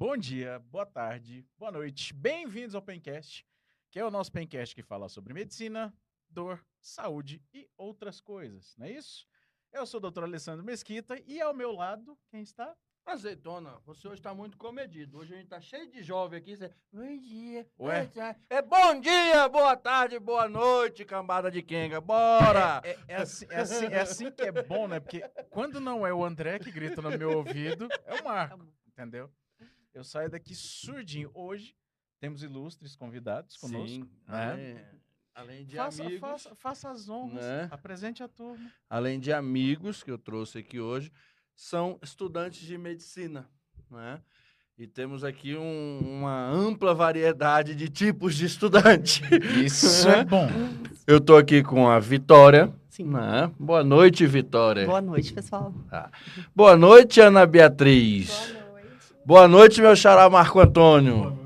Bom dia, boa tarde, boa noite. Bem-vindos ao Pencast, que é o nosso Pencast que fala sobre medicina, dor, saúde e outras coisas, não é isso? Eu sou o doutor Alessandro Mesquita e ao meu lado, quem está? Azeitona, você hoje está muito comedido. Hoje a gente tá cheio de jovem aqui. Você... Bom dia. Ué? É bom dia, boa tarde, boa noite, cambada de Kenga. Bora! É, é assim, é, assim, é assim que é bom, né? Porque quando não é o André que grita no meu ouvido, é o Marco, entendeu? Eu saio daqui surdinho. Hoje temos ilustres convidados conosco. Sim, né? além, além de Faça, amigos. faça, faça as honras, né? apresente a turma. Além de amigos que eu trouxe aqui hoje, são estudantes de medicina, né? E temos aqui um- uma ampla variedade de tipos de estudante. Isso é bom. Eu tô aqui com a Vitória. Sim. Né? Boa noite, Vitória. Boa noite, pessoal. Boa noite, Ana Beatriz. noite. Boa noite, meu xará Marco Antônio.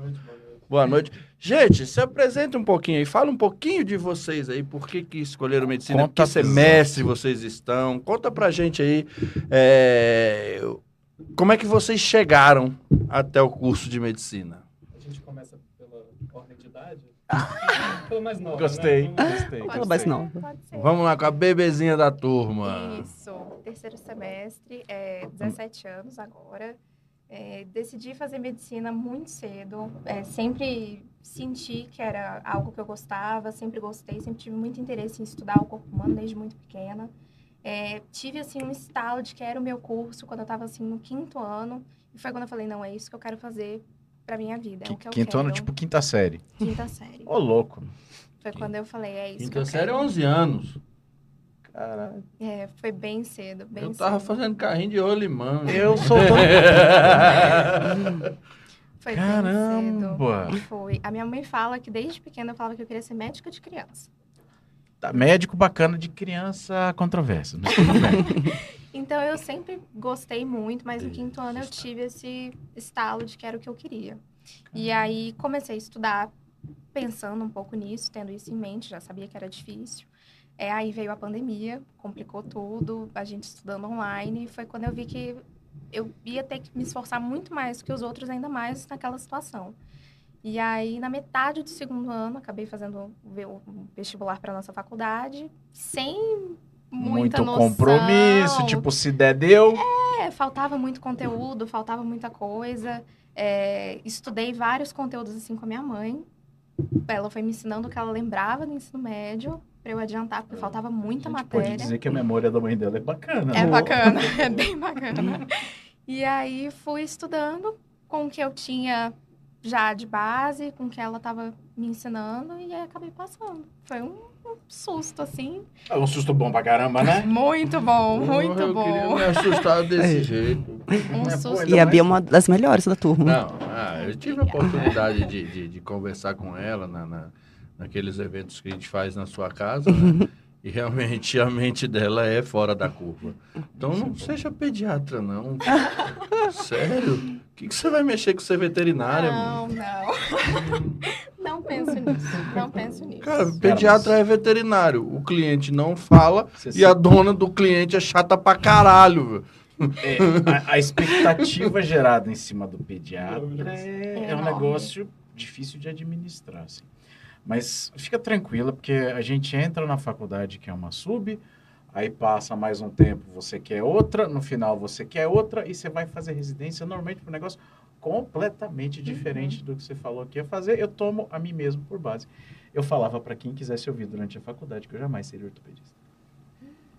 Boa noite. Gente, se apresenta um pouquinho aí, fala um pouquinho de vocês aí, por que, que escolheram medicina, Conta que semestre vocês estão, conta pra gente aí, é, como é que vocês chegaram até o curso de medicina? A gente começa pela ordem de idade? Pelo mais novo, Gostei, né? gostei. Aquela mais nova. Pode ser. Vamos lá com a bebezinha da turma. Isso, terceiro semestre, é, 17 anos agora. É, decidi fazer medicina muito cedo. é, sempre senti que era algo que eu gostava, sempre gostei, sempre tive muito interesse em estudar o corpo humano desde muito pequena. É, tive assim um estalo de que era o meu curso quando eu estava assim no quinto ano e foi quando eu falei não é isso que eu quero fazer para minha vida, é o que eu Quinto quero. ano, tipo quinta série. quinta série. Ô, louco. Foi quando eu falei é isso que Quinta eu série é quero. 11 anos. Caralho. É, foi bem cedo, bem Eu tava cedo. fazendo carrinho de rolimã. Eu sou tão... Foi bem cedo. Caramba. Foi. A minha mãe fala que desde pequena eu falava que eu queria ser médica de criança. Tá, médico bacana de criança tudo bem. Então eu sempre gostei muito, mas no quinto ano eu tive esse estalo de que era o que eu queria. E aí comecei a estudar pensando um pouco nisso, tendo isso em mente, já sabia que era difícil. É, aí veio a pandemia, complicou tudo, a gente estudando online, foi quando eu vi que eu ia ter que me esforçar muito mais que os outros, ainda mais naquela situação. E aí, na metade do segundo ano, acabei fazendo o vestibular para nossa faculdade, sem muita Muito noção. compromisso, tipo, se der, deu. É, faltava muito conteúdo, faltava muita coisa. É, estudei vários conteúdos assim com a minha mãe. Ela foi me ensinando o que ela lembrava do ensino médio para eu adiantar, porque faltava muita A gente pode matéria. dizer que a memória da mãe dela é bacana. É né? bacana, é bem bacana. E aí fui estudando com o que eu tinha já de base, com o que ela estava me ensinando, e aí acabei passando. Foi um, susto, assim. É um susto bom pra caramba, né? Muito bom, Porra, muito eu queria bom. me assustar desse É. jeito. Um susto. E a Bia é uma das melhores da turma. Não, ah, eu tive a oportunidade de, de, de conversar com ela na, na- naqueles eventos que a gente faz na sua casa, né? E realmente a mente dela é fora da curva. Então não seja pediatra, não. Sério? O que, que você vai mexer com ser veterinária, mano? Não, não. Não penso nisso. Não penso nisso. Cara, pediatra é veterinário. O cliente não fala Você e a dona do cliente é chata pra caralho. velho. É, a, a expectativa gerada em cima do pediatra é, é um Enorme. negócio difícil de administrar, assim. Mas fica tranquila, porque a gente entra na faculdade que é uma sub, aí passa mais um tempo, você quer outra, no final você quer outra, e você vai fazer residência normalmente para um negócio completamente diferente do que você falou que ia fazer. Eu tomo a mim mesmo por base. Eu falava para quem quisesse ouvir durante a faculdade que eu jamais seria ortopedista.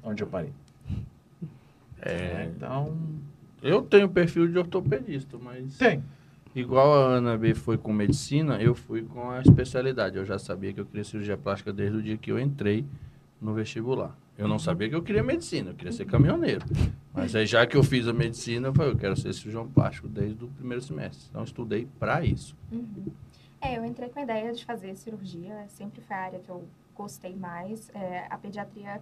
Onde eu parei. É, Então, eu tenho perfil de ortopedista, mas tem. Igual a Ana B foi com medicina, eu fui com a especialidade. Eu já sabia que eu queria cirurgia plástica desde o dia que eu entrei no vestibular. Eu não sabia que eu queria medicina, eu queria ser caminhoneiro. Mas aí, já que eu fiz a medicina, eu falei, eu quero ser cirurgião plástico desde o primeiro semestre. Então, eu estudei para isso. Uhum. É, eu entrei com a ideia de fazer cirurgia, sempre foi a área que eu gostei mais. É, a pediatria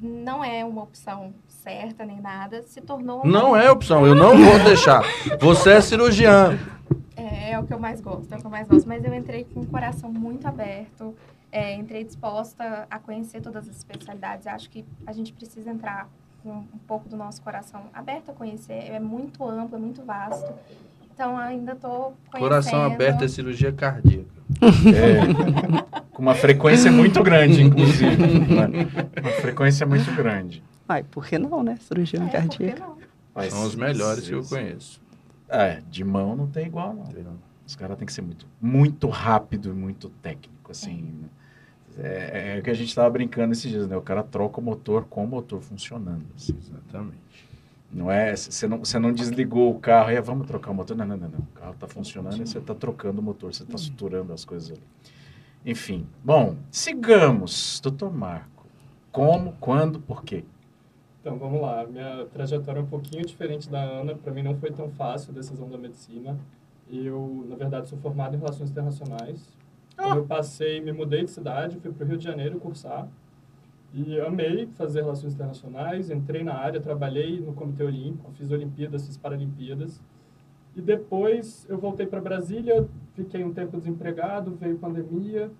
não é uma opção certa nem nada, se tornou. uma- Não é opção, eu não vou deixar. Você é cirurgiã. É, é o que eu mais gosto, é o que eu mais gosto. Mas eu entrei com o coração muito aberto, é, entrei disposta a conhecer todas as especialidades. Eu acho que a gente precisa entrar com um pouco do nosso coração aberto a conhecer. É muito amplo, é muito vasto. Então ainda tô conhecendo. Coração aberto é cirurgia cardíaca. É, com uma frequência muito grande, inclusive. né? Uma frequência muito grande. Ai, por que não, né? Cirurgia É, cardíaca. Mas- São os melhores que eu sim. conheço. É, de mão não tem igual, não. Os caras têm que ser muito, muito rápido e muito técnico, assim. né? É, é o que a gente estava brincando esses dias, né? O cara troca o motor com o motor funcionando. assim. Exatamente. Não é, você não, você não desligou o carro e é, vamos trocar o motor. Não, não, não, não. O carro está funcionando e você está trocando o motor, você está suturando as coisas ali. Enfim, bom, sigamos, doutor Marco. Como, quando, por quê? Então, vamos lá. Minha trajetória é um pouquinho diferente da Ana. Para mim não foi tão fácil a decisão da medicina. Eu, na verdade, sou formado em Relações Internacionais. Quando eu passei, me mudei de cidade, fui para o Rio de Janeiro cursar. E amei fazer Relações Internacionais. Entrei na área, trabalhei no Comitê Olímpico, fiz Olimpíadas, fiz Paralimpíadas. E depois eu voltei para Brasília, fiquei um tempo desempregado, veio pandemia.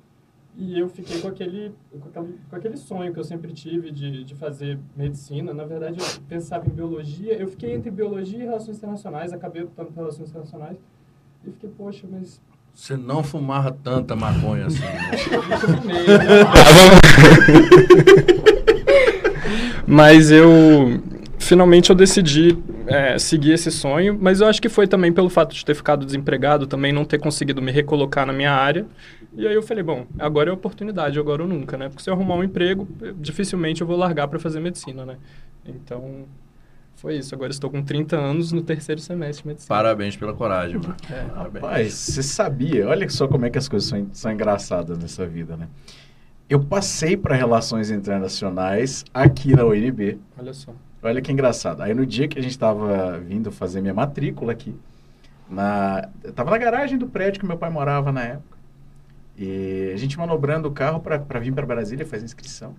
E eu fiquei com aquele, com aquele, com aquele sonho que eu sempre tive de, de fazer medicina. Na verdade, eu pensava em biologia. Eu fiquei entre biologia e relações internacionais, acabei optando por relações internacionais. E fiquei, poxa, mas Você não fumava tanta maconha assim. né? né? Mas eu finalmente eu decidi é, seguir esse sonho, mas eu acho que foi também pelo fato de ter ficado desempregado, também não ter conseguido me recolocar na minha área. E aí eu falei, bom, agora é a oportunidade, agora ou nunca, né? Porque se eu arrumar um emprego, eu- dificilmente eu vou largar para fazer medicina, né? Então, foi isso. Agora estou com 30 anos no terceiro semestre de medicina. Parabéns pela coragem, mano. É, Parabéns. Rapaz, você sabia, olha só como é que as coisas são, são engraçadas nessa vida, né? Eu passei para relações internacionais aqui na UNB. olha só. Olha que engraçado. Aí no dia que a gente estava vindo fazer minha matrícula aqui, na, eu tava na garagem do prédio que meu pai morava na época. E a gente manobrando o carro para vir para Brasília fazer inscrição.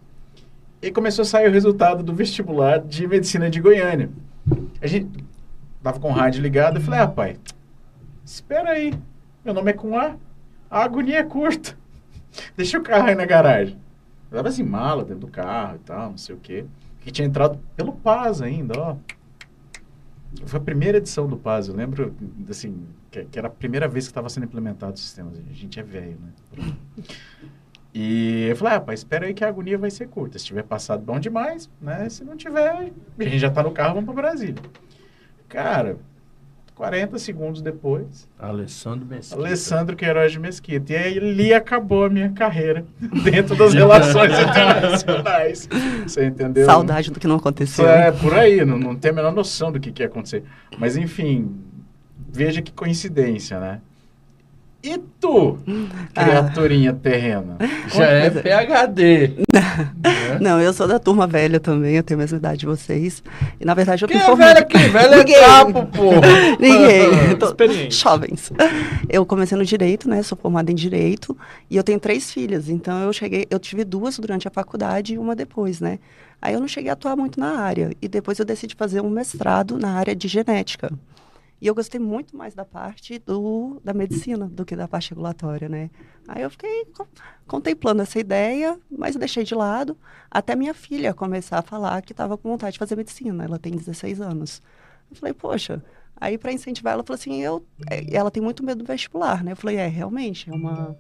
E começou a sair o resultado do vestibular de medicina de Goiânia. A gente tava com o rádio ligado e falei: "Ah, pai, espera aí. Meu nome é com A. A agonia é curta. Deixa o carro aí na garagem." Eu tava assim, mala dentro do carro e tal, não sei o quê. Que tinha entrado pelo Paz ainda, ó. Foi a primeira edição do Paz, eu lembro, assim, que, que era a primeira vez que estava sendo implementado o sistema. A gente é velho, né? E eu falei, ah, pai, espera aí que a agonia vai ser curta. Se tiver passado, bom demais, né? Se não tiver, a gente já tá no carro, vamos para Brasília. Cara, 40 segundos depois, Alessandro Mesquita. Alessandro Queiroz de Mesquita. E aí ali acabou a minha carreira dentro das relações internacionais. Você entendeu? Saudade do que não aconteceu. É, por aí, não, não tem a menor noção do que, que ia acontecer. Mas enfim, veja que coincidência, né? E tu, criaturinha terrena? Já é Mas- PHD. né? Não, eu sou da turma velha também, eu tenho a mesma idade de vocês. E na verdade eu Quem me é velho aqui? Velho é Ninguém. capo, porra. Ninguém. Tô- Experiente. Jovens. Eu comecei no direito, né? Sou formada em direito e eu tenho três filhas. Então eu cheguei, eu tive duas durante a faculdade e uma depois, né? Aí eu não cheguei a atuar muito na área e depois eu decidi fazer um mestrado na área de genética. E eu gostei muito mais da parte do, da medicina do que da parte regulatória, né? Aí eu fiquei co- contemplando essa ideia, mas deixei de lado até minha filha começar a falar que estava com vontade de fazer medicina. Ela tem 16 anos. Eu falei, poxa. Aí, para incentivar, ela falou assim: eu, é, ela tem muito medo do vestibular, né? Eu falei: é, realmente, é, uma,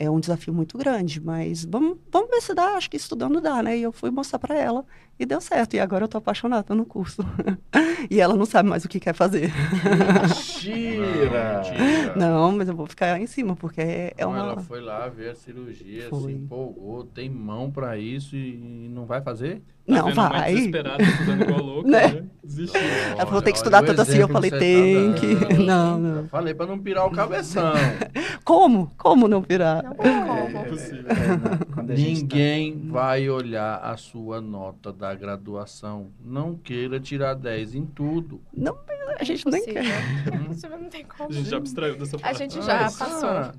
é um desafio muito grande, mas vamos, vamos ver se dá. Acho que estudando dá, né? E eu fui mostrar para ela e deu certo. E agora eu tô apaixonada no curso. e ela não sabe mais o que quer fazer. Mentira! Não, mas eu vou ficar em cima, porque é, é Não, uma. Ela foi lá ver a cirurgia, Foi. se empolgou, tem mão pra isso e não vai fazer? Tá Não, vai. desesperada, estudando igual louco, Né? né? Ela falou, Olha, tem que estudar tanto assim. Eu falei, você tem tá que. Não, não. Eu falei pra não pirar o cabeção. Como? Como não virar? Não tem como. Impossível. Quando a gente tá- Ninguém vai olhar a sua nota da graduação. Não queira tirar 10 em tudo. Não, a gente nem Impossível. quer. Não tem como. A gente já abstraiu dessa A parte. gente já Nossa. passou.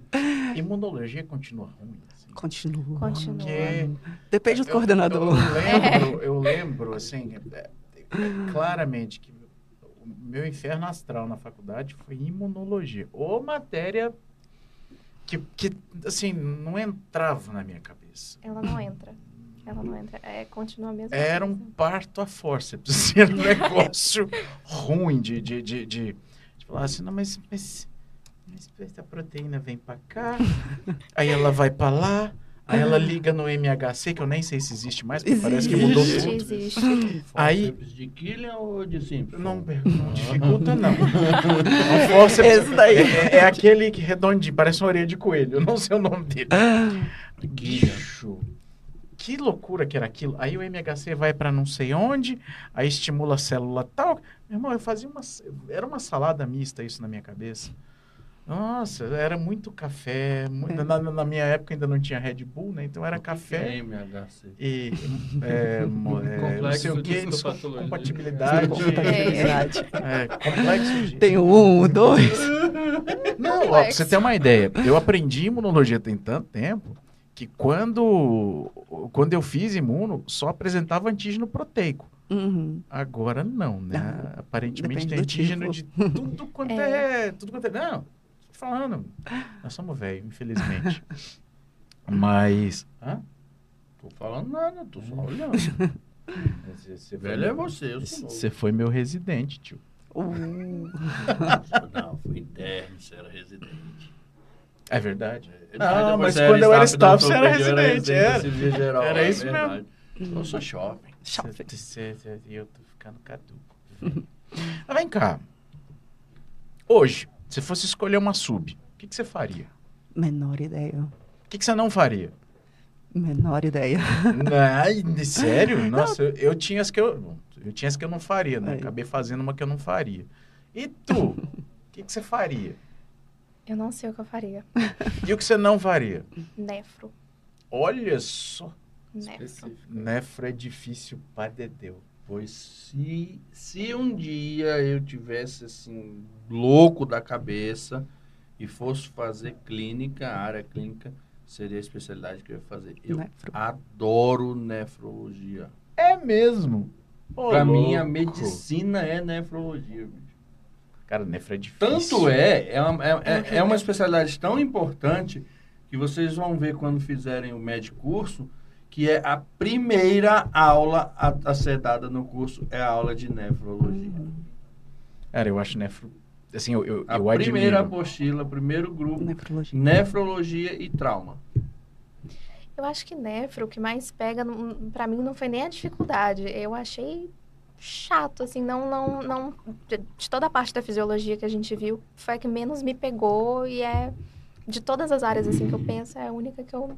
Imunologia continua ruim. assim. Continua. Continua. Porque Depende do eu- coordenador. Eu, lembro, eu lembro, assim, é, é, claramente que o meu inferno astral na faculdade foi imunologia. Ou matéria que, que, assim, não entrava na minha cabeça. Ela não entra. Ela não entra. É, continua a mesma Era um parto a forceps. Era um negócio ruim de, de, de, de, de Falar assim, não, mas, mas, mas essa proteína vem pra cá, aí ela vai pra lá, aí ela liga no MHC, que eu nem sei se existe mais, porque parece que mudou Existe, tudo. existe. Aí- de Killian ou de Simpson? Não, não dificulta, não. Não força. Esse daí. É, é aquele que redondinho, parece uma orelha de coelho. Eu não sei o nome dele. Bicho. Que loucura que era aquilo. Aí o MHC vai pra não sei onde, aí estimula a célula tal. Meu irmão, eu fazia uma. Era uma salada mista isso na minha cabeça. Nossa, era muito café. mu- É. Na, na minha época ainda não tinha Red Bull, né? Então era O que que café é MHC? e. É, mo- é, não Complexo sei o de que, compatibilidade. Compatibilidade. É, complexo de. Tem o um, o dois. Não, ó, pra você ter uma ideia, eu aprendi imunologia tem tanto tempo que quando, quando eu fiz imuno, só apresentava antígeno proteico. Uhum. Agora não, né? Não, Aparentemente depende tem antígeno tipo. de tudo quanto é. Tudo quanto é. Não, falando. Nós somos velhos, infelizmente. Mas. Hã? Tô falando nada, tô só olhando. Você, Velho é você, eu sou. Você foi meu residente, tio. Uh. Não, fui interno, você era residente. É verdade. É, Ah, depois mas quando eu era staff, você era residente, era. geral, Era é isso verdade. Eu sou jovem. Shopping. Cê- E eu tô ficando caduco. Mas vem cá. Hoje, se fosse escolher uma sub, o que, que você faria? Menor ideia. O que, que você não faria? Menor ideia. Ai, sério? Nossa, eu, eu tinha as que eu. Eu tinha as que eu não faria, né? Aí. Acabei fazendo uma que eu não faria. E tu? O que, que você faria? Eu não sei o que eu faria. E o que você não faria? Nefro. Olha só. Nefro. Nefro é difícil pra dedéu. Pois se, se um dia eu tivesse assim, louco da cabeça e fosse fazer clínica, área clínica, seria a especialidade que eu ia fazer. Eu Nefro. adoro nefrologia. É mesmo. Ô, Pra mim, a medicina é nefrologia. bicho. Cara, nefro é difícil. Tanto é, é uma, é, é- é uma especialidade tão importante que vocês vão ver quando fizerem o médico curso, que é a primeira aula a, a ser dada no curso, é a aula de nefrologia. Cara, eu acho nefro. Assim, eu, eu, A eu primeira admiro. apostila, primeiro grupo, Nefrologia. nefrologia e trauma. Eu acho que nefro, o que mais pega, pra mim, não foi nem a dificuldade. Eu achei chato, assim, não, não, não... De, de toda a parte da fisiologia que a gente viu, foi a que menos me pegou e é... De todas as áreas, assim, que eu penso, é a única que eu...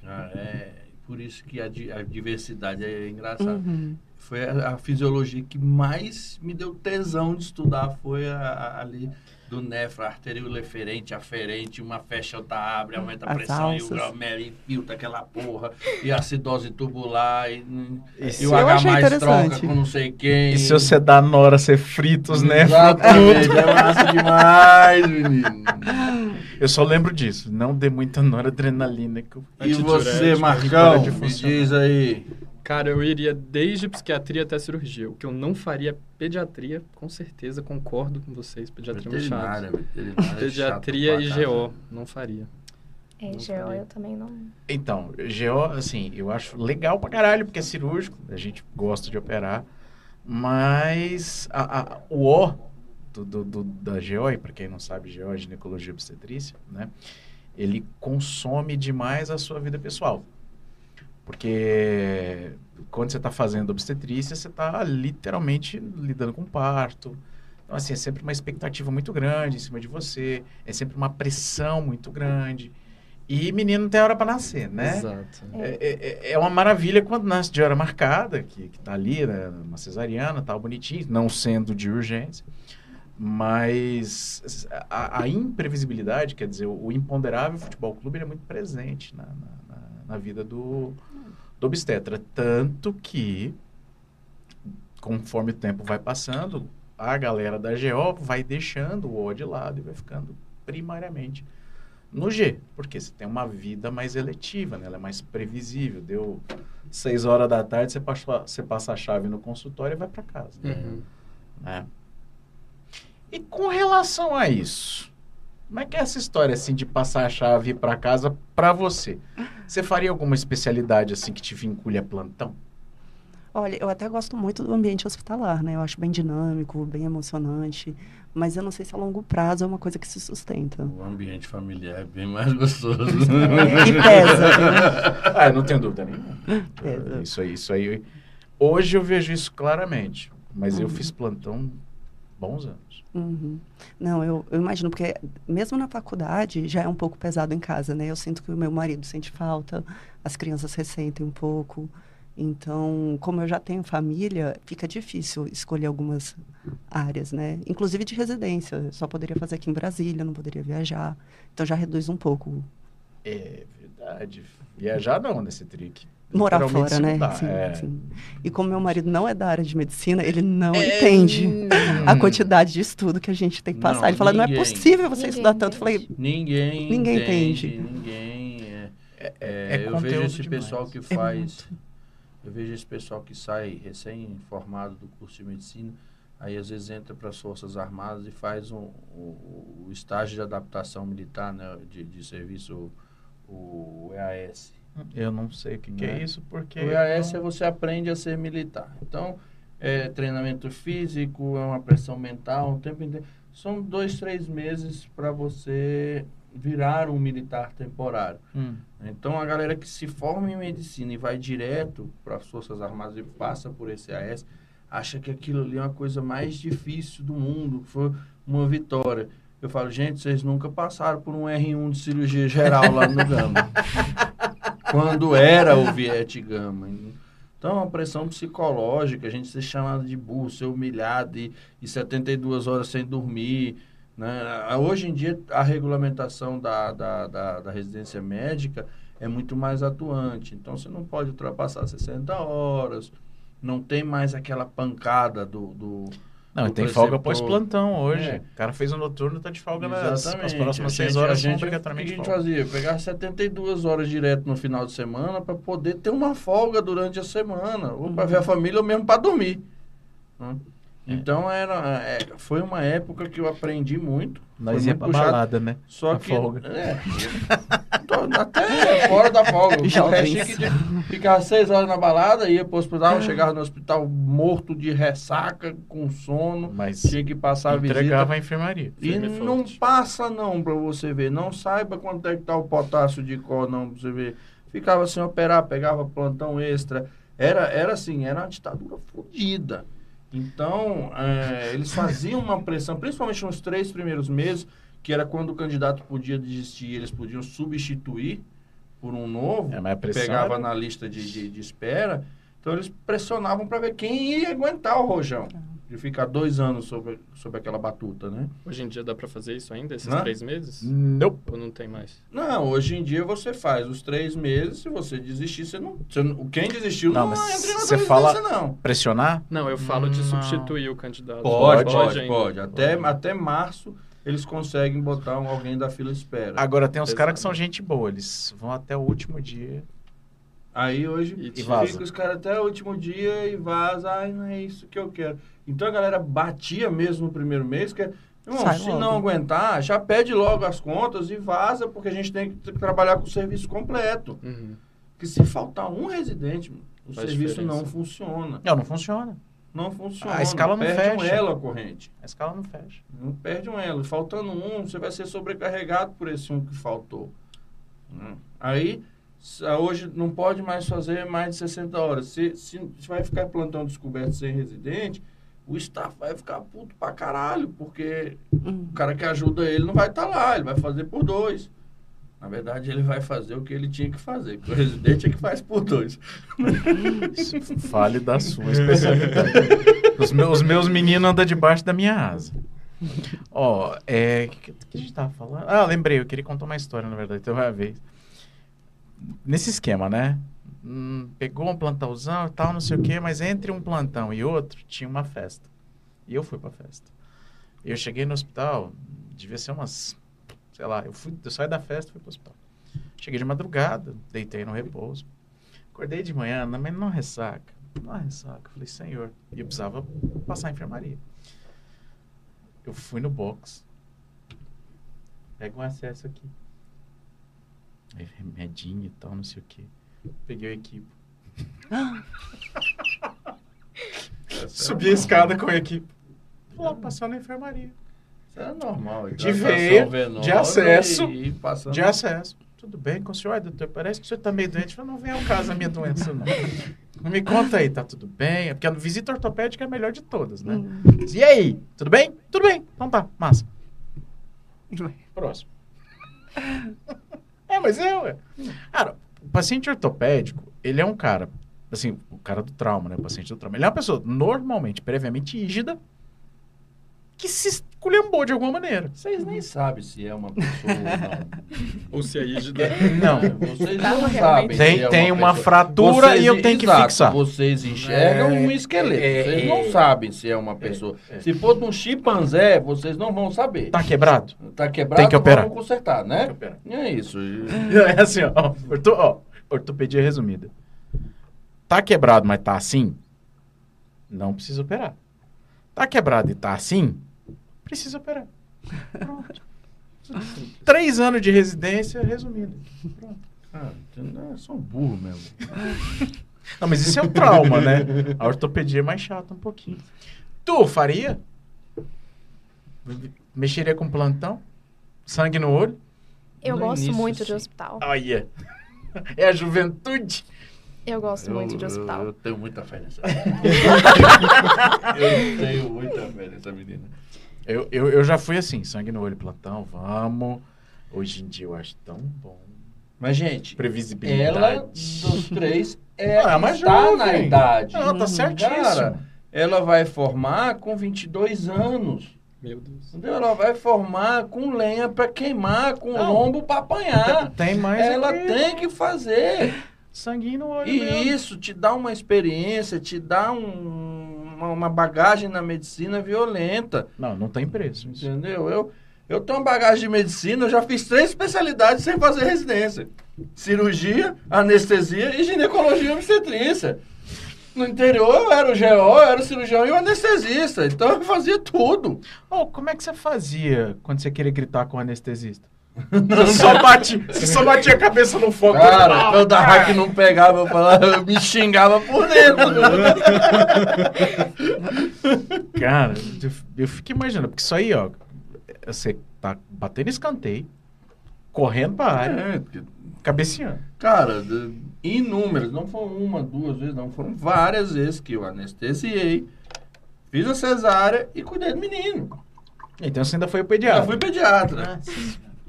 Cara, é por isso que a, a diversidade é engraçada. Uhum. Foi a, a fisiologia que mais me deu tesão de estudar, foi a, a- ali do nefro, arterioleferente, aferente, uma fecha, outra abre, aumenta a As pressão, e o alças. grau médio filtra aquela porra, e a acidose tubular, e, E e se, o eu H mais troca interessante. com não sei quem. e se você dá Nora ser fritos, né? Exatamente, é massa demais, menino. Eu só lembro disso. Não dê muita noradrenalina. Que eu... E você, Marcão, de me diz aí. Cara, eu iria desde psiquiatria até cirurgia. O que eu não faria é pediatria, com certeza, concordo com vocês. Pediatria é muito Veterinária, é Pediatria chato e GO, não faria. É, Não GO, sabia. eu também não... Então, GO, assim, eu acho legal pra caralho, porque é cirúrgico, a gente gosta de operar, mas a, a- o O do, do- do- da GO, e pra quem não sabe, GO é ginecologia obstetrícia, né? Ele consome demais a sua vida pessoal. Porque quando você está fazendo obstetrícia, você está literalmente lidando com parto. Então, assim, é sempre uma expectativa muito grande em cima de você, é sempre uma pressão muito grande. E menino não tem hora para nascer, né? Exato. É, é- é uma maravilha quando nasce de hora marcada, que, que tá ali, né, uma cesariana, tal, bonitinho, não sendo de urgência. Mas a, a imprevisibilidade, quer dizer, o, o imponderável futebol clube ele é muito presente na, na- na vida do, do obstetra. Tanto que, conforme o tempo vai passando, a galera da GO vai deixando o O de lado e vai ficando primariamente no G, porque você tem uma vida mais eletiva, né? ela é mais previsível. Deu seis horas da tarde, você passa, você passa a chave no consultório e vai para casa. Uhum. né? E com relação a isso, como é que é essa história assim de passar a chave para casa para você? Você faria alguma especialidade assim que te vincule a plantão? Olha, eu até gosto muito do ambiente hospitalar, né? Eu acho bem dinâmico, bem emocionante. Mas eu não sei se a longo prazo é uma coisa que se sustenta. O ambiente familiar é bem mais gostoso. E pesa. né? Ah, não tenho dúvida nenhuma. Pesa. Isso aí, isso aí. Hoje eu vejo isso claramente. Mas eu fiz plantão bons anos. Uhum. Não, eu, eu imagino, porque mesmo na faculdade já é um pouco pesado em casa, né? Eu sinto que o meu marido sente falta, as crianças ressentem um pouco. Então, como eu já tenho família, fica difícil escolher algumas áreas, né? Inclusive de residência. Eu só poderia fazer aqui em Brasília, não poderia viajar. Então já reduz um pouco. É verdade. Viajar não nesse trick. Morar fora, né? Sim, é. sim. E como meu marido não é da área de medicina, ele não É, entende hum. a quantidade de estudo que a gente tem que passar. Não, ele fala, não é ninguém. possível você Ninguém estudar tanto. Eu falei. Ninguém, Ninguém entende. entende. Ninguém. É, É, é, é eu vejo esse demais. pessoal que faz. eu vejo esse pessoal que sai recém-formado do curso de medicina, aí às vezes entra para as Forças Armadas e faz um, o, o estágio de adaptação militar, né, de, de serviço, o, o EAS. Eu não sei o que, que é Né? isso, porque. O EAS é você aprende a ser militar. Então, é treinamento físico, é uma pressão mental, o tempo inteiro. São dois, três meses para você virar um militar temporário. Hum. Então, a galera que se forma em medicina e vai direto para as Forças Armadas e passa por esse EAS, acha que aquilo ali é uma coisa mais difícil do mundo, foi uma vitória. Eu falo, gente, vocês nunca passaram por um R1 de cirurgia geral lá no Gama. Quando era o Viet Gama. Então, é uma pressão psicológica, a gente ser chamado de burro, ser humilhado e, e 72 horas sem dormir. Né? Hoje em dia, a regulamentação da, da, da, da residência médica é muito mais atuante. Então, você não pode ultrapassar 60 horas, não tem mais aquela pancada do... do Não, tem folga pós-plantão hoje. É. O cara fez o noturno, tá de folga nas, nas próximas A seis gente- horas, a gente, obrigatoriamente O que a folga. gente fazia? Pegar 72 horas direto no final de semana para poder ter uma folga durante a semana, ou para ver a família ou mesmo para dormir. né? É. Então era, é, foi uma época que eu aprendi muito. Nós ia pra puxado. balada, né? Só Na que. folga. É, até fora da folga. Chique de- Ficava seis horas na balada, ia pro hospital, chegava no hospital morto de ressaca, com sono, Mas tinha que passar a visita. entregava a enfermaria. E não passa não pra você ver. Não saiba quanto é que tá o potássio de cor não pra você ver. Ficava sem operar, pegava plantão extra. Era, era assim, era uma ditadura fodida. Então, é, eles faziam uma pressão, principalmente nos três primeiros meses, que era quando o candidato podia desistir, eles podiam substituir por um novo É, pegava era- na lista de, de, de espera. Então eles pressionavam para ver quem ia aguentar o rojão. De ficar dois anos sobre, sobre aquela batuta, né? Hoje em dia dá pra fazer isso ainda, esses Hã? três meses? Nope. Ou não tem mais? Não, hoje em dia você faz os três meses, se você desistir, você não. Você, não- quem desistiu Não, não, mas entra na você fala- não. Pressionar? Não, eu falo de Não. substituir o candidato. Pode, pode, ainda. pode. Até, Pode. até março eles conseguem botar um- alguém da fila de espera. Agora tem uns caras que são gente boa, eles vão até o último dia. Aí hoje E fica os caras até o último dia e vaza. Ai, não é isso que eu quero. Então a galera batia mesmo no primeiro mês, que é, irmão, se logo. não aguentar, já pede logo as contas e vaza, porque a gente tem que trabalhar com o serviço completo. Uhum. Porque se faltar um residente, o Faz serviço diferença. não funciona. Não, não funciona. Não funciona. A escala não perde um fecha. elo a corrente. A escala não fecha. Não perde um elo. Faltando um, você vai ser sobrecarregado por esse um que faltou. Né? Aí, hoje não pode mais fazer mais de 60 horas. Se, se, se vai ficar plantão descoberto sem residente, o staff vai ficar puto pra caralho, porque Hum. o cara que ajuda ele não vai estar lá, ele vai fazer por dois. Na verdade, ele vai fazer o que ele tinha que fazer, que o residente é que faz por dois. Fale da sua especialidade. Os meus, os meus meninos andam debaixo da minha asa. Ó, é. O que, que a gente tava falando? Ah, lembrei, eu queria contar uma história, na verdade, então vai ver. Nesse esquema, né? Hum, pegou um plantãozão e tal, não sei o quê, mas entre um plantão e outro tinha uma festa. E eu fui pra festa. Eu cheguei no hospital, devia ser umas. Sei lá, eu, fui, eu saí da festa e fui pro hospital. Cheguei de madrugada, deitei no repouso. Acordei de manhã, mas não ressaca. Não ressaca. Falei, senhor. E eu precisava passar a enfermaria. Eu fui no box. Pega um acesso aqui. Aí, remedinho e tal, não sei o quê. Peguei o equipo. Subir a escada com a equipe. Vou lá passar na enfermaria. Isso é normal. De hidratação veia, venosa de acesso, E, e passando... De acesso. Tudo bem com o senhor? Ai, doutor, parece que o senhor tá meio doente. Eu não vem ao caso a minha doença, não. Me conta aí, tá tudo bem? É porque a visita ortopédica é a melhor de todas, né? Hum. E aí, tudo bem? Tudo bem. Então tá, massa. Próximo. é, mas é, ué. Cara, o paciente ortopédico, ele é um cara, assim, o cara do trauma, né? O paciente do trauma. Ele é uma pessoa normalmente, previamente rígida, que se esculhambou de alguma maneira. Vocês nem sabem se é uma pessoa ou Ou se é rígida. Não. não. Vocês Tava não realmente. sabem Tem, se é tem uma pessoa. fratura Vocês- e eu tenho que exato, fixar. Vocês enxergam É, um esqueleto. é, vocês é, não é. sabem se é uma pessoa. é. Se for de um chimpanzé, vocês não vão saber. Tá quebrado? Tá quebrado, Tem que operar. vamos consertar, né? Tem que operar. É isso. É assim, ó. Orto, ó, ortopedia resumida. Tá quebrado, mas tá assim? Não precisa operar. Tá quebrado e tá assim? Precisa operar. Pronto. Três anos de residência, resumido. Pronto. Cara, é só um burro mesmo. Não, mas isso é um trauma, né? A ortopedia é mais chata um pouquinho. Tu faria? Mexeria com plantão? Sangue no olho? Eu No gosto início, muito de sim. hospital. Olha. É a juventude. Eu gosto muito de hospital. Eu, eu tenho muita fé nessa Eu tenho muita fé nessa menina. Eu, eu, eu já fui assim, sangue no olho, plantão, vamos. Hoje em dia eu acho tão bom. Mas, gente, Previsibilidade. ela dos três é, Ah, é está jovem. na idade. Ela tá certíssima. Cara, ela vai formar com 22 anos. Meu Deus. Entendeu? Ela vai formar com lenha para queimar, com Não. lombo para apanhar. Tem mais Ela aqui, tem que fazer. Sanguinho no olho E mesmo. isso te dá uma experiência, te dá um- uma, uma bagagem na medicina violenta. Não, não tem preço. Isso. Entendeu? Eu, eu tenho uma bagagem de medicina, eu já fiz três especialidades sem fazer residência: cirurgia, anestesia e ginecologia e obstetrícia. No interior eu era o GO, eu era o cirurgião e o anestesista. Então eu fazia tudo. Oh, como é que você fazia quando você queria gritar com o anestesista? Você só, bate, você só batia a cabeça no fogo. Cara, Ah, quando a hack não pegava, eu, falava, eu me xingava por dentro. Cara, eu, eu fico imaginando, porque isso aí, ó, você tá batendo escanteio, correndo pra área, É, cabeceando. Cara, inúmeras, não foram uma, duas vezes, não, foram várias vezes que eu anestesiei, fiz a cesárea e cuidei do menino. Então você ainda foi o pediatra. fui pediatra.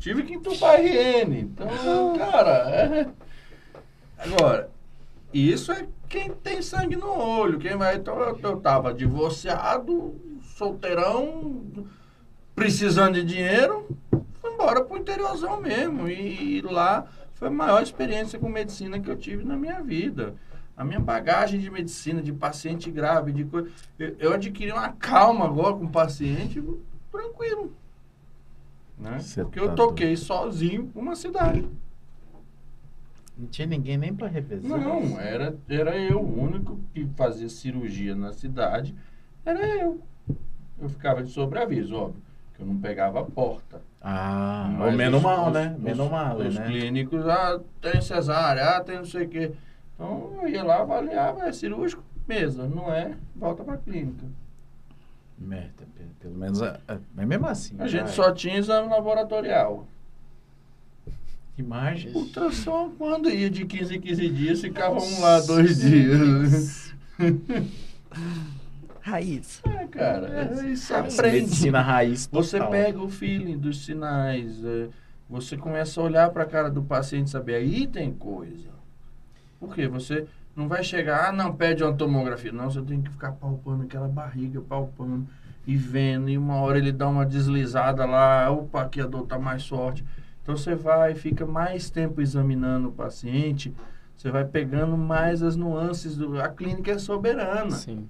Tive que entubar RN. Então, cara, é... Agora, isso é quem tem sangue no olho. Quem vai. Então, eu, eu tava divorciado, solteirão, precisando de dinheiro, fui embora pro interiorzão mesmo. E, lá foi a maior experiência com medicina que eu tive na minha vida. A minha bagagem de medicina, de paciente grave, de coisa. Eu, eu adquiri uma calma agora com o paciente, tranquilo. Né? Cê Porque tá eu toquei sozinho uma cidade. Não tinha ninguém nem pra revezar. Não, era, era eu, o único que fazia cirurgia na cidade, era eu. Eu ficava de sobreaviso, óbvio, que eu não pegava a porta. Ah, ou menos os- mal, os- né? os- Menos mal, Os né? clínicos, ah, tem cesárea, ah, tem não sei o quê. Então eu ia lá, avaliava, é cirúrgico, mesa, não é, volta pra clínica. Merda, pe- pelo menos. é- é- Mas mesmo assim. A gente só tinha exame laboratorial. Imagem. Ultrassom, quando ia de 15 em 15 dias, ficava um lá dois dias. Raiz. É, cara, é, isso Essa aprende. Medicina raiz. Você total. pega o feeling dos sinais, é, você começa a olhar para a cara do paciente e saber, aí tem coisa. Por quê? Você não vai chegar, ah, não, pede uma tomografia. Não, você tem que ficar palpando aquela barriga, palpando e vendo, e uma hora ele dá uma deslizada lá, opa, aqui a dor tá mais forte. Então você vai, fica mais tempo examinando o paciente, você vai pegando mais as nuances, do, a clínica é soberana. Sim.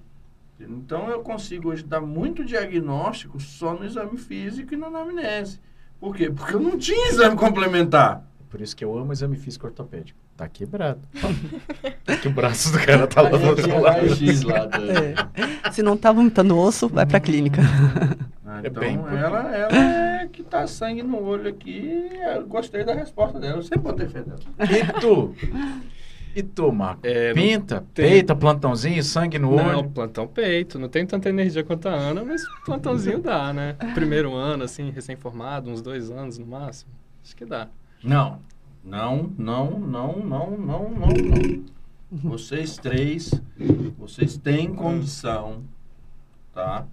Então eu consigo hoje dar muito diagnóstico só no exame físico e na anamnese. Por quê? Porque eu não tinha exame complementar. Por isso que eu amo exame físico ortopédico. Tá quebrado. que o braço do cara tá lá do outro lado. raio-x lá. É. Se não tá vomitando osso, vai pra clínica. Ah, É então bem por- ela, ela é que tá sangue no olho aqui. Eu gostei da resposta dela. Eu sempre botei fé dela. E tu? E tu, Marco? É, não Pinta, tem- peita, plantãozinho, sangue no Não, olho. plantão peito. Não tem tanta energia quanto a Ana, mas plantãozinho dá, né? Primeiro ano, assim, recém-formado, uns dois anos no máximo. Acho que dá. Não, não, não, não, não, não, não, não. Vocês três, vocês têm condição, tá?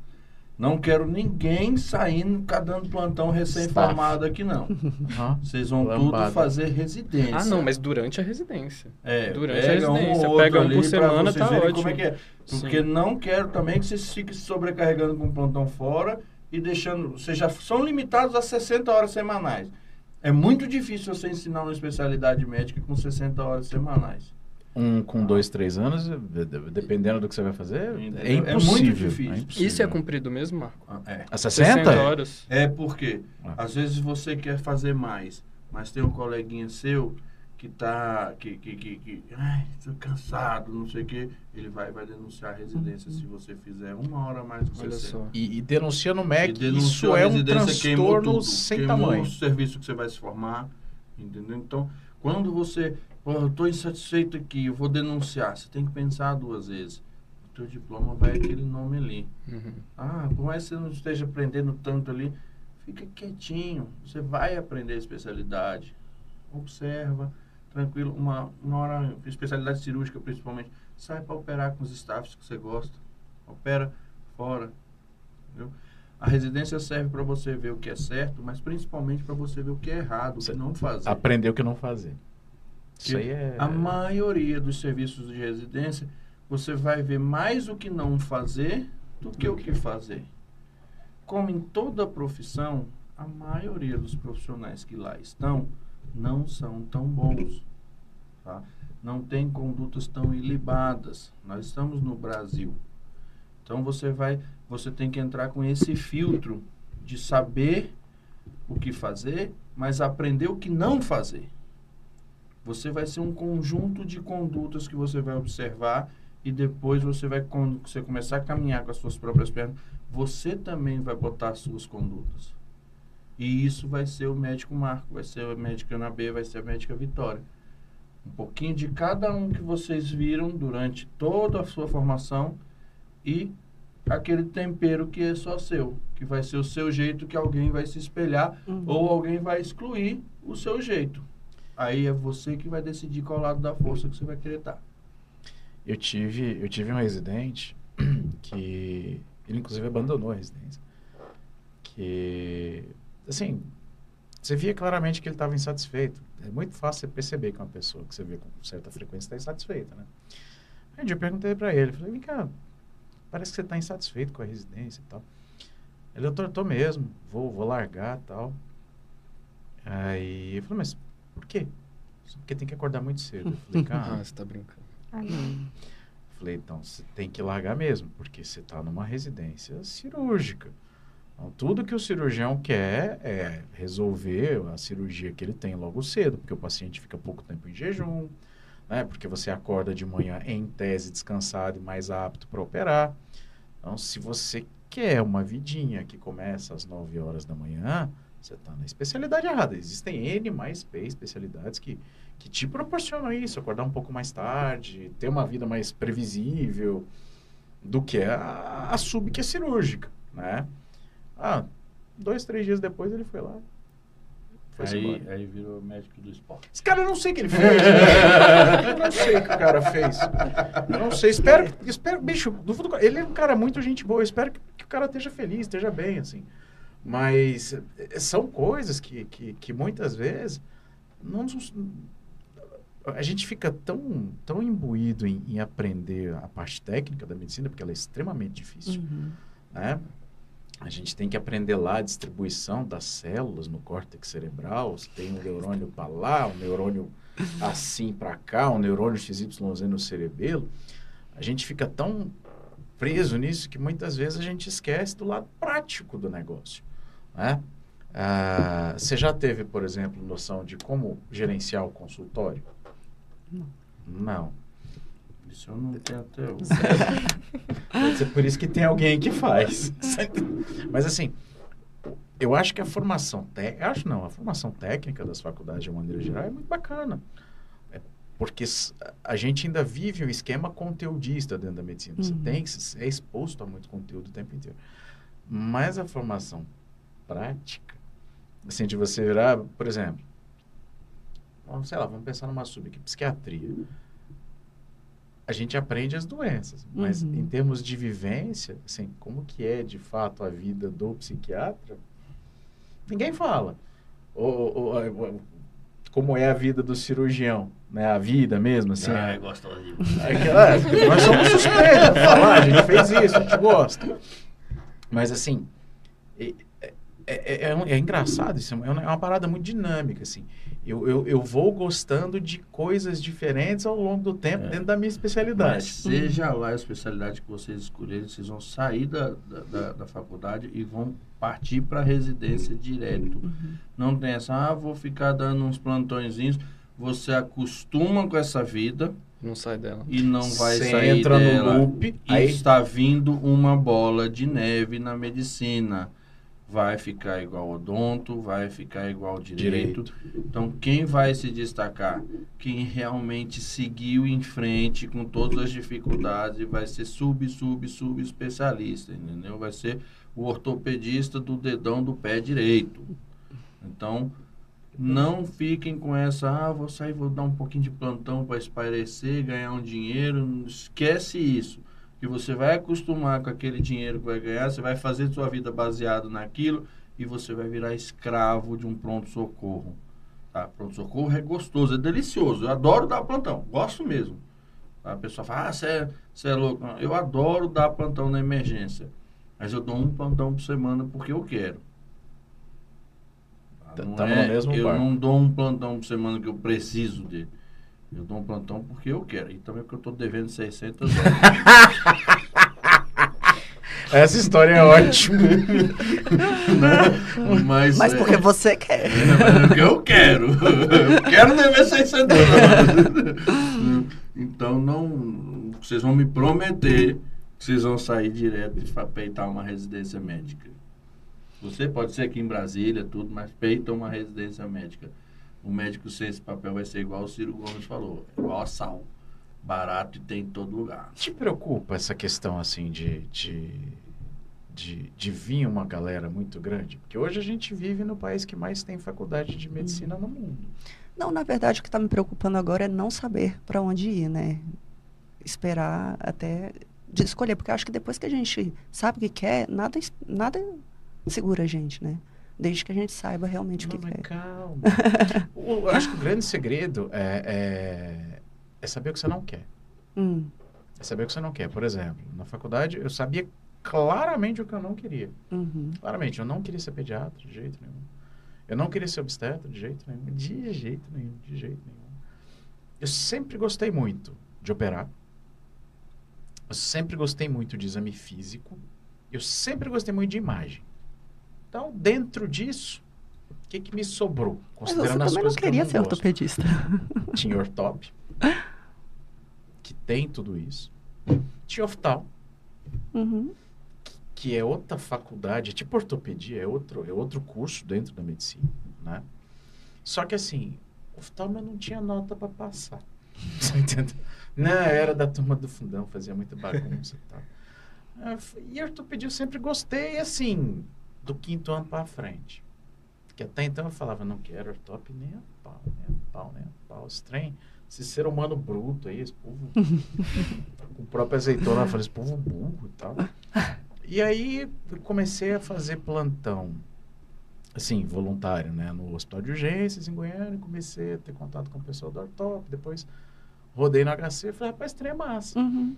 Não quero ninguém saindo, ficar dando plantão recém-formado aqui, não. Aham. Vocês vão Lambada. tudo fazer residência. Ah, não, mas durante a residência. É, durante pega a um residência, ou outro pega um ali por semana, vocês tá ótimo. Como é que é? Porque Sim. não quero também que vocês fiquem se sobrecarregando com o plantão fora e deixando. Vocês já são limitados a 60 horas semanais. É muito difícil você ensinar uma especialidade médica com 60 horas semanais. Um com dois, três anos, de- dependendo do que você vai fazer, Entendeu? é É muito impossível. difícil. impossível. Isso é cumprido mesmo, Marco? Ah, É. A 60? horas. É porque, Ah. às vezes você quer fazer mais, mas tem um coleguinha seu que tá. que. que. que. que ai, tô cansado, não sei o quê. Ele vai, vai denunciar a residência se você fizer uma hora a mais que Olha 60. só. E, e denuncia no MEC, E isso é um transtorno tudo, sem tamanho. o serviço que você vai se formar, entendeu? Então, quando você, pô, eu tô insatisfeito aqui, eu vou denunciar, você tem que pensar duas vezes. O teu diploma vai aquele nome ali. Uhum. Ah, por mais que você não esteja aprendendo tanto ali, fica quietinho, você vai aprender a especialidade. Observa, tranquilo, uma, uma hora, especialidade cirúrgica principalmente, sai para operar com os staffs que você gosta. Opera fora, entendeu? A residência serve para você ver o que é certo, mas principalmente para você ver o que é errado, o que não fazer. Aprender o que não fazer. Isso aí é... A maioria dos serviços de residência, você vai ver mais o que não fazer do que o que fazer. Como em toda profissão, a maioria dos profissionais que lá estão não são tão bons. tá? Não tem condutas tão ilibadas. Nós estamos no Brasil. Então você vai, você tem que entrar com esse filtro de saber o que fazer, mas aprender o que não fazer. Você vai ser um conjunto de condutas que você vai observar e depois você vai, quando você começar a caminhar com as suas próprias pernas, você também vai botar as suas condutas. E isso vai ser o médico Marco, vai ser a médica Ana B, vai ser a médica Vitória. Um pouquinho de cada um que vocês viram durante toda a sua formação e aquele tempero que é só seu, que vai ser o seu jeito que alguém vai se espelhar Uhum. ou alguém vai excluir o seu jeito. Aí é você que vai decidir qual lado da força que você vai querer estar. Eu tive, eu tive um residente que ele inclusive abandonou a residência. Que assim, você via claramente que ele estava insatisfeito. É muito fácil você perceber que uma pessoa que você vê com certa frequência está insatisfeita, né? Aí um dia eu perguntei para ele, falei, vem cá, parece que você está insatisfeito com a residência e tal. Ele, eu tô, tô mesmo, vou, vou largar e tal. Aí eu falei, mas por quê? Porque tem que acordar muito cedo. Eu falei, cara, Ah, você tá brincando. Ai, Falei, então você tem que largar mesmo, porque você está numa residência cirúrgica. Então, tudo que o cirurgião quer é resolver a cirurgia que ele tem logo cedo, porque o paciente fica pouco tempo em jejum, né? porque você acorda de manhã em tese descansado e mais apto para operar. Então, se você quer uma vidinha que começa às 9 horas da manhã, você está na especialidade errada. Existem N mais P especialidades que, que te proporcionam isso, acordar um pouco mais tarde, ter uma vida mais previsível do que a, a sub que é cirúrgica, né? Ah, dois, três dias depois ele foi lá. Foi Aí, aí virou médico do esporte. Esse cara eu não sei o que ele fez. né? eu não sei o que o cara fez. Eu não sei. Espero, espero bicho, do fundo, ele é um cara muito gente boa. Eu espero que, que o cara esteja feliz, esteja bem, assim. Mas eh, são coisas que, que, que muitas vezes não a gente fica tão, tão imbuído em, em aprender a parte técnica da medicina, porque ela é extremamente difícil Uhum. né? A gente tem que aprender lá a distribuição das células no córtex cerebral. Se tem um neurônio para lá, um neurônio assim para cá, um neurônio XYZ no cerebelo. A gente fica tão preso nisso que muitas vezes a gente esquece do lado prático do negócio, né? Ah, você já teve, por exemplo, noção de como gerenciar o consultório? Não. Não. Isso eu não tenho até hoje. Pode ser por isso que tem alguém que faz. Mas assim, eu acho que a formação técnica, acho não, a formação técnica das faculdades de uma maneira geral é muito bacana. É, Porque a gente ainda vive um esquema conteudista dentro da medicina. Você Uhum. tem é exposto a muito conteúdo o tempo inteiro. Mas a formação prática, assim, de você virar, por exemplo, sei lá, vamos pensar numa sub aqui, psiquiatria. A gente aprende as doenças, mas Uhum. em termos de vivência, assim, como que é de fato a vida do psiquiatra, ninguém fala. Ou, ou- ou- como é a vida do cirurgião, né? A vida mesmo, assim. Ah, é- é. Aquela, nós somos suspeitos de falar, a gente fez isso, a gente gosta. Mas assim, é, é, é- é engraçado, isso é uma, é uma parada muito dinâmica, assim. Eu, eu, eu vou gostando de coisas diferentes ao longo do tempo É. dentro da minha Mas especialidade. seja lá a especialidade que vocês escolherem, vocês vão sair da, da, da- da faculdade e vão partir para a residência direto. Não tem essa, ah, vou ficar dando uns plantõezinhos. Você acostuma com essa vida Não sai dela. e não vai Você sair entra dela. no loop, E aí está vindo uma bola de neve na medicina. Vai ficar igual odonto, vai ficar igual direito. Então, quem vai se destacar? Quem realmente seguiu em frente com todas as dificuldades e vai ser sub, sub, sub especialista, entendeu? Vai ser o ortopedista do dedão do pé direito. Então, não fiquem com essa, ah, vou sair, vou dar um pouquinho de plantão para espairecer, ganhar um dinheiro. Esquece isso. Que você vai acostumar com aquele dinheiro que vai ganhar, você vai fazer sua vida baseado naquilo e você vai virar escravo de um pronto-socorro. Tá? Pronto-socorro é gostoso, é delicioso. Eu adoro dar plantão, gosto mesmo. A pessoa fala, ah, você é, é louco. Não, Eu adoro dar plantão na emergência. Mas eu dou um plantão por semana porque eu quero. Tá? Não é- eu barco. não dou um plantão por semana que eu preciso dele. Eu dou um plantão porque eu quero. E também porque eu estou devendo 600 horas. essa história é ótima. Mas, Mas é- porque você quer. É, é porque eu quero. Eu quero dever 600 horas. Então, não, vocês vão me prometer que vocês vão sair direto e peitar uma residência médica. Você pode ser aqui em Brasília, tudo, mas peita uma residência médica. O médico sem esse papel vai ser igual o Ciro Gomes falou, igual a sal. Barato e tem em todo lugar. Te preocupa essa questão assim de, de, de, de vir uma galera muito grande? Porque hoje a gente vive no país que mais tem faculdade de medicina no mundo. Não, na verdade, o que está me preocupando agora é não saber para onde ir, né? Esperar até de escolher, porque eu acho que depois que a gente sabe o que quer, nada, nada segura a gente, né? Desde que a gente saiba realmente o que mas quer. calma. O- eu acho que o grande segredo é, é, é saber o que você não quer. Hum, É saber o que você não quer. Por exemplo, na faculdade eu sabia claramente o que eu não queria. uhum, Claramente, eu não queria ser pediatra de jeito nenhum. Eu não queria ser obstetra de jeito nenhum. De jeito nenhum, de jeito nenhum. Eu sempre gostei muito de operar. Eu sempre gostei muito de exame físico. Eu sempre gostei muito de imagem. Então, dentro disso, o que, que me sobrou? Mas você Considerando as também não coisas que eu queria não ser gosto. ortopedista. Tinha ortop, que tem tudo isso. Tinha oftal, Uhum, que é outra faculdade, é tipo ortopedia, é outro, é outro curso dentro da medicina, né? Só que assim, oftalmo eu não tinha nota para passar. Você entendeu? Não, eu era da turma do fundão, fazia muita bagunça e tal. E ortopedia eu sempre gostei, assim, do quinto ano para frente. Porque até então eu falava, não quero ortop nem a pau, nem a pau, nem a pau. Esse trem, esse ser humano bruto aí, esse povo com o próprio azeitona, eu falei, esse povo burro e tal. E aí eu comecei a fazer plantão, assim, voluntário, né, no Hospital de Urgências em Goiânia, comecei a ter contato com o pessoal do ortop, depois rodei no HC e falei, rapaz, esse trem é massa. uhum.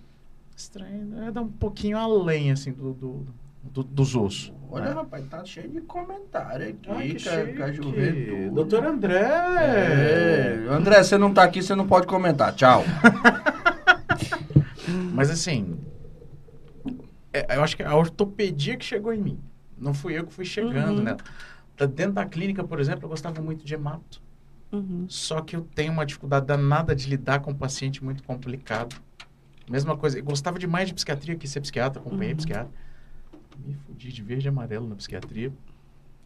Esse trem é dar um pouquinho além, assim, do, do- do- dos ossos. Olha, né? rapaz, tá cheio de comentário aqui, Ai, que com, a- juventude. Doutor André! É. André, você não tá aqui, você não pode comentar. Tchau. Mas assim, é, eu acho que a ortopedia que chegou em mim. Não fui eu que fui chegando Uhum. nela. Tá Dentro da clínica, por exemplo, eu gostava muito de hemato. Uhum. Só que eu tenho uma dificuldade danada de lidar com um paciente muito complicado. Mesma coisa, eu gostava demais de psiquiatria, quis ser psiquiatra, acompanhei Uhum. psiquiatra. Me fudi de verde e amarelo na psiquiatria,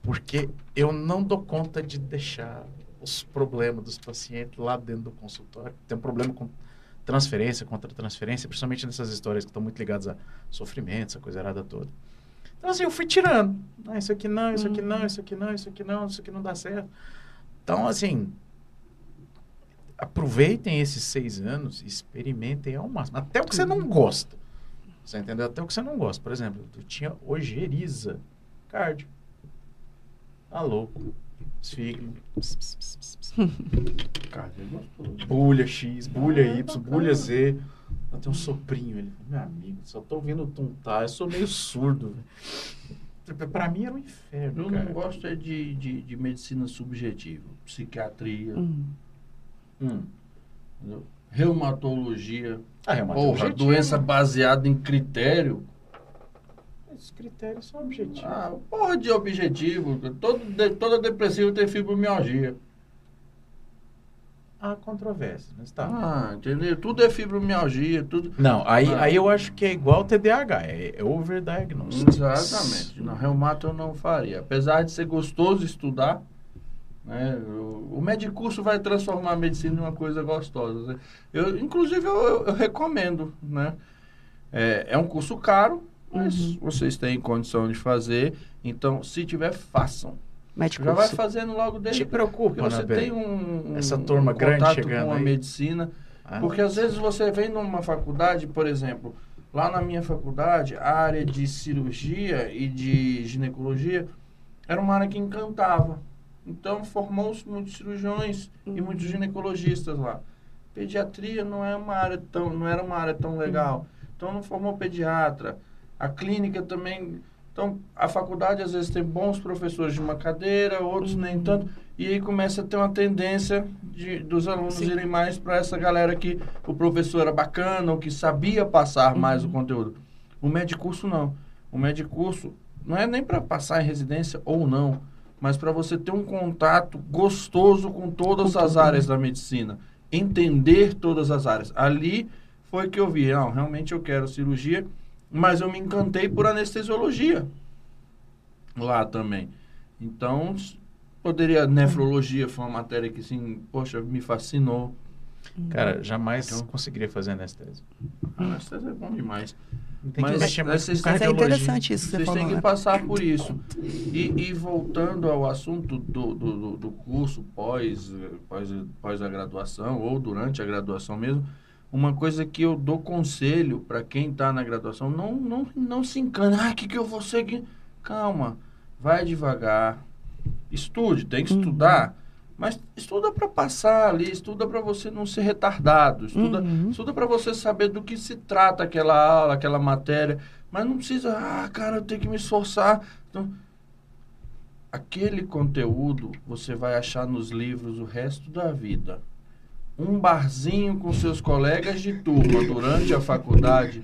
porque eu não dou conta de deixar os problemas dos pacientes lá dentro do consultório. Tem um problema com transferência, contra transferência, principalmente nessas histórias que estão muito ligadas a sofrimento, essa coisa errada toda. Então, assim, eu fui tirando. Ah, isso aqui não, isso aqui não, isso aqui não, isso aqui não, isso aqui não dá certo. Então, assim, aproveitem esses seis anos, experimentem ao máximo. Até o que você não gosta. Você entendeu? Até o que você não gosta. Por exemplo, eu tinha ojeriza cardio. Tá louco. Cardio é gostoso. Bulha X, bulha Y, bulha Z. Eu tenho um soprinho. Ele falou, meu amigo, só tô ouvindo tuntar. Eu sou meio surdo. velho." Pra mim era um inferno, Eu cara. não gosto é de, de, de medicina subjetiva, psiquiatria, Hum. Hum. entendeu? Reumatologia. Ah, é uma Porra, doença baseada em critério. Esses critérios são objetivos. Ah, porra de objetivo. Todo, de, toda depressiva tem fibromialgia. Há controvérsias, mas tá. Ah, entendeu? Tudo é fibromialgia, tudo. Não, aí, Ah. aí eu acho que é igual TDAH, é, é overdiagnosis. Exatamente. Na reumato eu não faria. Apesar de ser gostoso estudar, né, o, o medicurso vai transformar a medicina em uma coisa gostosa. né? Eu, inclusive, eu, eu- eu recomendo. Né? É, é um curso caro, mas Uhum. vocês têm condição de fazer. Então, se tiver, façam. Médico Já vai curso. fazendo logo desde Te preocupa, você Anabelle? tem um, um Essa turma um grande contato chegando com a aí. medicina. Ah, Porque às vezes você vem numa faculdade, por exemplo, lá na minha faculdade, a área de cirurgia e de ginecologia era uma área que encantava. Então formou-se muitos cirurgiões e Uhum. muitos ginecologistas lá. Pediatria não é uma área tão, não era uma área tão legal. Então não formou pediatra. A clínica também. Então a faculdade às vezes tem bons professores de uma cadeira, outros nem tanto. E aí começa a ter uma tendência de, dos alunos Sim. irem mais para essa galera que o professor era bacana ou que sabia passar mais o conteúdo. O medicurso não. O medicurso não é nem para passar em residência ou não, mas para você ter um contato gostoso com todas Com as tudo, áreas da medicina, entender todas as áreas. Ali foi que eu vi, não, realmente eu quero cirurgia, mas eu me encantei por anestesiologia lá também. Então, poderia nefrologia foi uma matéria que assim, poxa, me fascinou. Cara, jamais Então- conseguiria fazer anestesia. Anestesia é bom demais. Tem Mas- mas vocês têm- é interessante isso que você Vocês falou, têm que né? passar por isso. E, e voltando ao assunto do, do, do- curso pós, pós, pós a graduação ou durante a graduação mesmo, uma coisa que eu dou conselho para quem está na graduação, não, não, não se encane. Ah, o que, que eu vou seguir? Calma, vai devagar. Estude, tem que Uhum. estudar. Mas estuda para passar ali, estuda para você não ser retardado, estuda, Uhum. estuda para você saber do que se trata aquela aula, aquela matéria. Mas não precisa, ah, cara, eu tenho que me esforçar. Então, aquele conteúdo você vai achar nos livros o resto da vida. Um barzinho com seus colegas de turma durante a faculdade,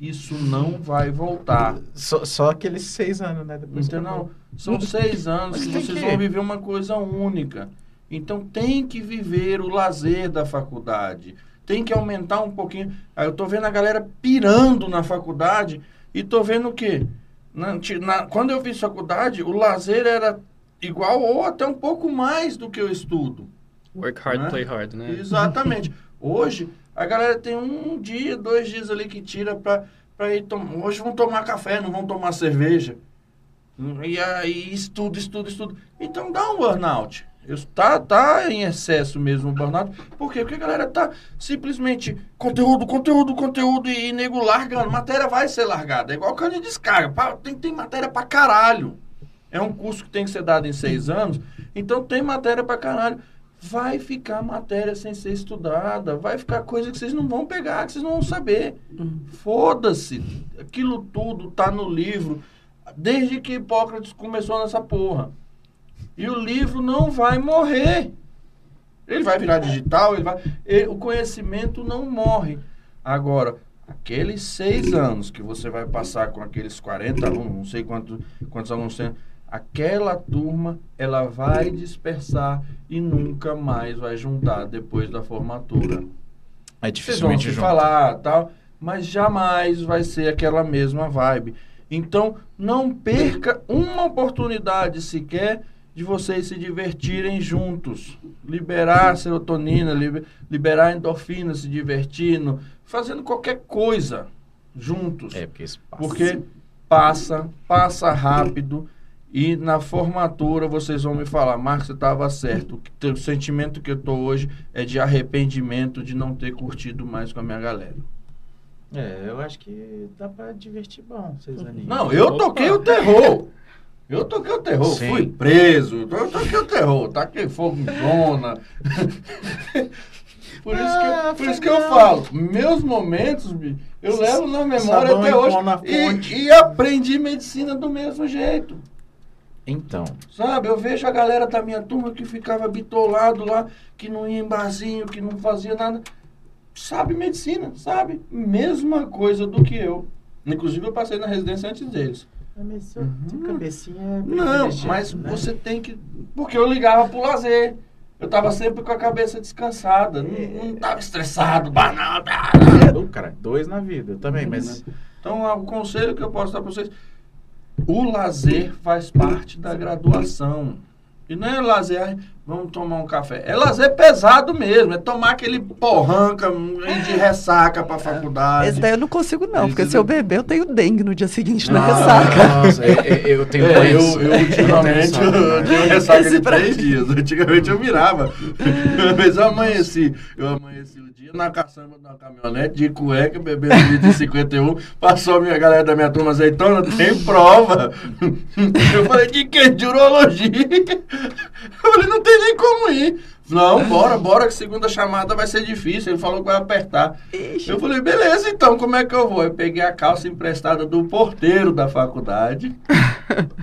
isso não vai voltar. Só, só aqueles seis anos, né? Depois Entendeu? São seis anos que vocês que- vão viver uma coisa única. Então tem que viver o lazer da faculdade. Tem que aumentar um pouquinho. Aí eu tô vendo a galera pirando na faculdade e tô vendo o quê? Na- na- quando eu fiz faculdade, o lazer era igual ou até um pouco mais do que o estudo. Work hard, Né? play hard, né? Exatamente. Hoje, a galera tem um dia, dois dias ali que tira pra, pra ir tomar. Hoje vão tomar café, não vão tomar cerveja. E aí, estudo, estudo, estudo. Então dá um burnout. Eu- Tá, tá em excesso mesmo o burnout. Por quê? Porque a galera tá simplesmente conteúdo, conteúdo, conteúdo e nego largando. Matéria vai ser largada. É igual cano de descarga. Pá, Tem, tem matéria pra caralho. É um curso que tem que ser dado em seis anos. Então tem matéria pra caralho. Vai ficar matéria sem ser estudada. Vai ficar coisa que vocês não vão pegar, que vocês não vão saber. Uhum. Foda-se. Aquilo tudo tá no livro. Desde que Hipócrates começou nessa porra. E o livro não vai morrer. Ele vai virar digital, ele vai. e- o conhecimento não morre. Agora, aqueles seis anos que você vai passar com aqueles 40 alunos, não sei quantos, quantos alunos tem, aquela turma, ela vai dispersar e nunca mais vai juntar depois da formatura. É Vocês vão dificilmente se junto. falar, tal, mas jamais vai ser aquela mesma vibe. Então, não perca uma oportunidade sequer de vocês se divertirem juntos. Liberar serotonina, liber, liberar endorfina, se divertindo, fazendo qualquer coisa juntos. É, porque isso passa. Porque passa, passa rápido. E na formatura vocês vão me falar, Marcos, você estava certo. O sentimento que eu tô hoje é de arrependimento de não ter curtido mais com a minha galera. É, eu acho que dá pra divertir bom, vocês animam. Não, eu toquei o terror. Eu toquei o terror, Sim. fui preso, eu toquei o terror, taquei fogo em zona. por isso, que, Ah, eu, por isso que eu falo, meus momentos, eu levo na memória Sabão até hoje. E, e aprendi medicina do mesmo jeito. Então, Sabe, eu vejo a galera da minha turma que ficava bitolado lá, que não ia em barzinho, que não fazia nada. Sabe medicina, sabe? Mesma coisa do que eu. Inclusive eu passei na residência antes deles. Mas seu cabecinha é Não, mas né? você tem que. Porque eu ligava pro lazer. Eu tava sempre com a cabeça descansada. Não, não tava estressado, banal. Do, cara, dois na vida, eu também, mas Então, o conselho que eu posso dar para vocês: o lazer faz parte da graduação. E não é lazer, "Ai, vamos tomar um café. É lazer pesado mesmo, é tomar aquele porranca ir de ressaca para faculdade. Esse daí eu não consigo, não, porque Esse se eu beber, eu tenho dengue no dia seguinte na Ah, ressaca. Nossa, é- é- eu tenho É, eu, doença. eu ultimamente tenho eu, tenho ressaca Esse de pra- três dias. Antigamente eu virava. Uma vez eu amanheci. Eu amanheci o dia na caçamba de uma caminhonete de cueca, bebendo litro de 51. Passou a minha galera da minha turma azeitona, tem prova. Eu falei, de que? De urologia. Eu falei, não tem nem como ir. Não, bora, bora, que segunda chamada vai ser difícil. Ele falou que vai apertar. Ixi, Eu falei, beleza, então, como é que eu vou? Eu peguei a calça emprestada do porteiro da faculdade.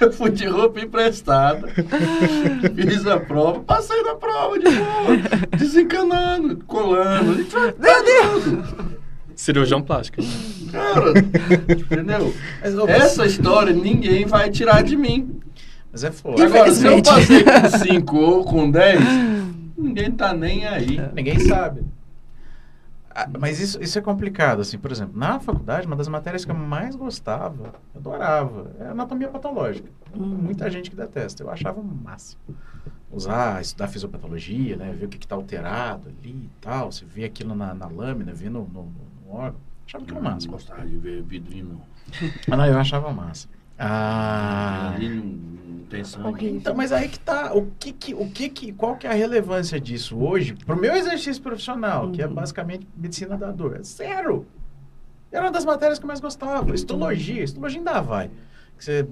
Eu fui de roupa emprestada. Fiz a prova, passei na prova de boa. Desencanando, colando. Meu Deus! Cirurgião plástico. Cara, entendeu? Essa história ninguém vai tirar de mim. Mas é foda. Agora, se eu passei com 5 ou com 10, ninguém tá nem aí. Ninguém sabe. Ah, Mas isso, isso é complicado, assim, por exemplo, na faculdade, uma das matérias que eu mais gostava, adorava, é anatomia patológica. Muita gente que detesta, eu achava o máximo. Usar, estudar fisiopatologia, né, ver o que está alterado ali e tal, você vê aquilo na, na lâmina, vê no, no, no órgão, achava que era o máximo. Gostava de ver vidrinho. Ah, não, eu achava massa. Ah, Ali não, não tem sangue. Então, mas aí que tá, o que que, o que que, qual que é a relevância disso hoje pro meu exercício profissional, que é Uhum. basicamente medicina da dor? É zero. Era uma das matérias que eu mais gostava, histologia, histologia ainda vai. Que você-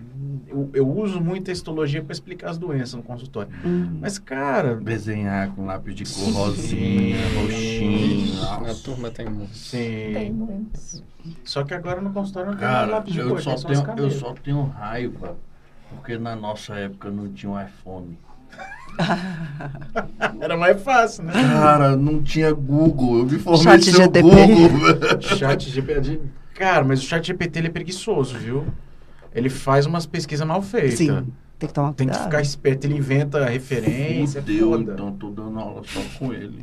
eu, eu uso muito a histologia para explicar as doenças no consultório. hum. Mas, cara, Desenhar com lápis de cor rosinha, roxinho. Na nossa. turma tem um. sim. Tem muitos. Só que agora no consultório não tem mais Cara, lápis de eu cor, só, tenho, eu só tenho raiva porque na nossa época não tinha um iPhone. Era mais fácil, né? Cara, não tinha Google. Eu me formei Chat sem GTP. Google. Chat GPT. Cara, mas o chat GPT ele é preguiçoso, viu? Ele faz umas pesquisas mal feitas. Sim, tem que tomar Tem que cuidado. ficar esperto, ele inventa referência. é Fudeu, foda. então tô dando aula só com ele.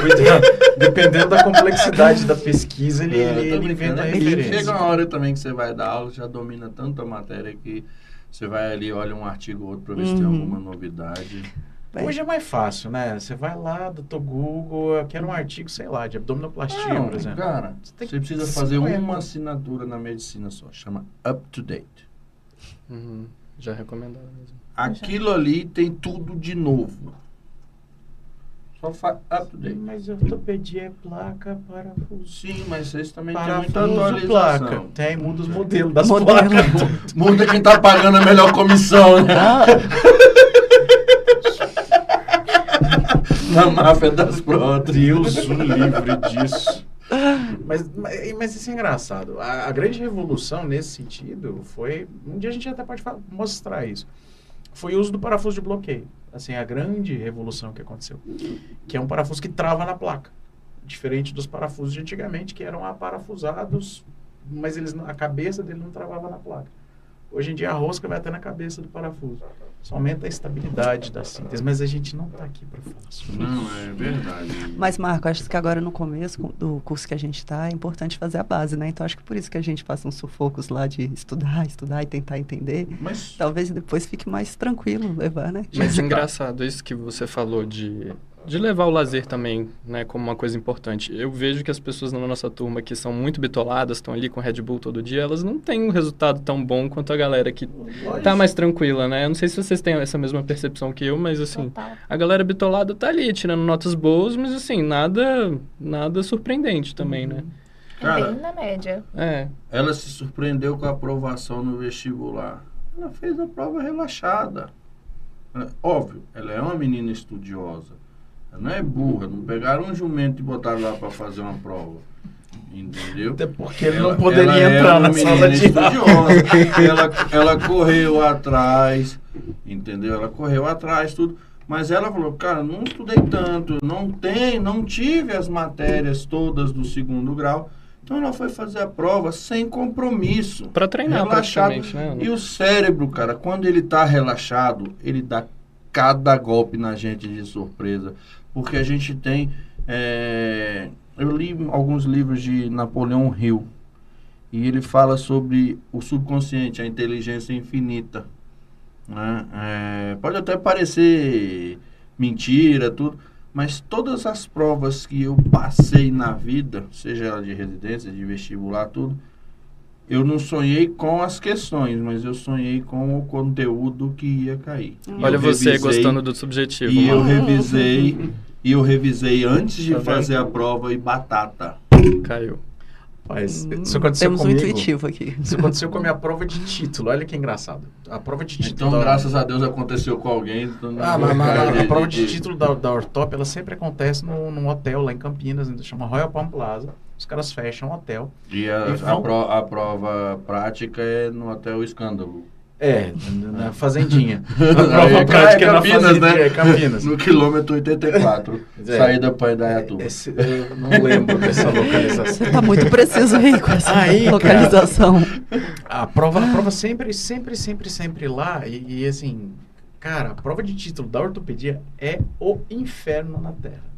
Cuidado. Dependendo da complexidade da pesquisa, ele, É, ele, ele inventa É que referência. Chega uma hora também que você vai dar aula, já domina tanto a matéria que você vai ali, olha um artigo ou outro pra ver se tem Uhum. alguma novidade. Vai. Hoje é mais fácil, né? Você vai lá, doutor Google, eu quero um artigo, sei lá, de abdominoplastia, Não, por exemplo. cara, Você você, precisa fazer uma assinatura na medicina só, chama Up to Date. Uhum. Já recomendaram mesmo. Aquilo ali tem tudo de novo. Só faz Up to Date. Mas ortopedia é placa, parafuso. Sim, mas vocês também têm muita atualização. placa. Tem, muda os modelos das Modelo. placas. Muda quem tá pagando a melhor comissão, né? Na máfia das próteses. Deus o livre disso. Mas, mas, mas isso é engraçado. A, a grande revolução nesse sentido foi. Um dia a gente até pode fa- mostrar isso. Foi o uso do parafuso de bloqueio. Assim, a grande revolução que aconteceu. Que é um parafuso que trava na placa. Diferente dos parafusos de antigamente, que eram aparafusados, mas eles, a cabeça dele não travava na placa. Hoje em dia a rosca vai até na cabeça do parafuso. Isso aumenta a estabilidade da síntese, mas a gente não está aqui para falar sobre Não, isso. é verdade. Mas, Marco, acho que agora no começo com- do curso que a gente está, é importante fazer a base, né? Então, acho que por isso que a gente passa uns sufocos lá de estudar, estudar e tentar entender. Mas Talvez depois fique mais tranquilo levar, né? Mas é engraçado isso que você falou de, de levar o lazer também, né, como uma coisa importante. Eu vejo que as pessoas na nossa turma que são muito bitoladas, estão ali com Red Bull todo dia, elas não têm um resultado tão bom quanto a galera que tá mais tranquila, né? Eu não sei se vocês têm essa mesma percepção que eu, mas assim, Total. a galera bitolada tá ali tirando notas boas, mas assim, nada nada surpreendente também, né? Cara, Bem na média. É. ela se surpreendeu com a aprovação no vestibular. Ela fez a prova relaxada. Ela- Óbvio, ela é uma menina estudiosa. Ela não é burra. Não pegaram um jumento e botaram lá para fazer uma prova. Entendeu? Até porque ele Ela- não poderia entrar na sala de ela, ela correu atrás, entendeu? Ela correu atrás, tudo. Mas ela falou, cara, não estudei tanto, não tem, não tive as matérias todas do segundo grau. Então ela foi fazer a prova sem compromisso. Pra treinar Relaxado. né? E o cérebro, cara, quando ele tá relaxado, ele dá cada golpe na gente de surpresa. Porque a gente tem. é, Eu li alguns livros de Napoleão Hill. E ele fala sobre o subconsciente, a inteligência infinita. né? É, pode até parecer mentira, tudo. Mas todas as provas que eu passei na vida, seja ela de residência, de vestibular, tudo, eu não sonhei com as questões, mas eu sonhei com o conteúdo que ia cair. E Olha eu você revisei- gostando do subjetivo. E eu mano. revisei, e eu revisei antes de Tá fazer a prova e batata. Caiu. Mas Hum, isso aconteceu Temos comigo. um intuitivo aqui. Isso aconteceu com a minha prova de título. Olha que engraçado. A prova de título. Então, da- graças a Deus aconteceu com alguém. então não Ah, mas, mas, a prova de título da, da Ortop, ela sempre acontece no, num hotel lá em Campinas, né, chama Royal Palm Plaza. Os caras fecham o hotel. E a, E a vão- pro- a prova prática é no Hotel Escândalo. É, na fazendinha. A prova é prática é na Campinas, fazendinha, né? é Campinas. No quilômetro 84, É. saída para Indaiatuba. Esse- eu não lembro dessa localização. Você tá muito preciso aí com essa Aí, cara. localização. A prova, a prova sempre, sempre, sempre, sempre lá. E, e, assim, cara, a prova de título da ortopedia é o inferno na Terra.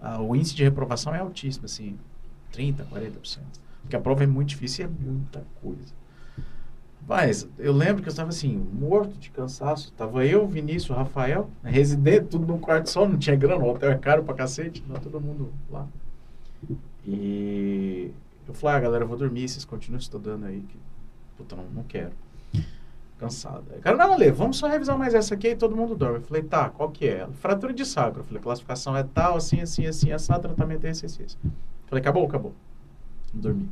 Ah, o índice de reprovação é altíssimo, assim, 30%, 40%. Porque a prova é muito difícil e é muita coisa. Mas eu lembro que eu estava assim, morto de cansaço. Tava eu, Vinícius, Rafael, residente, tudo num quarto só, não tinha grana, o hotel é caro pra cacete, não, todo mundo lá. E eu falei, ah, galera, eu vou dormir, vocês continuam estudando aí, que puta, não, não quero. Cansado. Aí, cara, não, Ale, vamos só revisar mais essa aqui e todo mundo dorme. Eu falei, tá, qual que é? Fratura de sacro. Eu falei, classificação é tal, assim, assim, assim, assado, tratamento é esse, esse, falei, acabou, acabou. Dormi.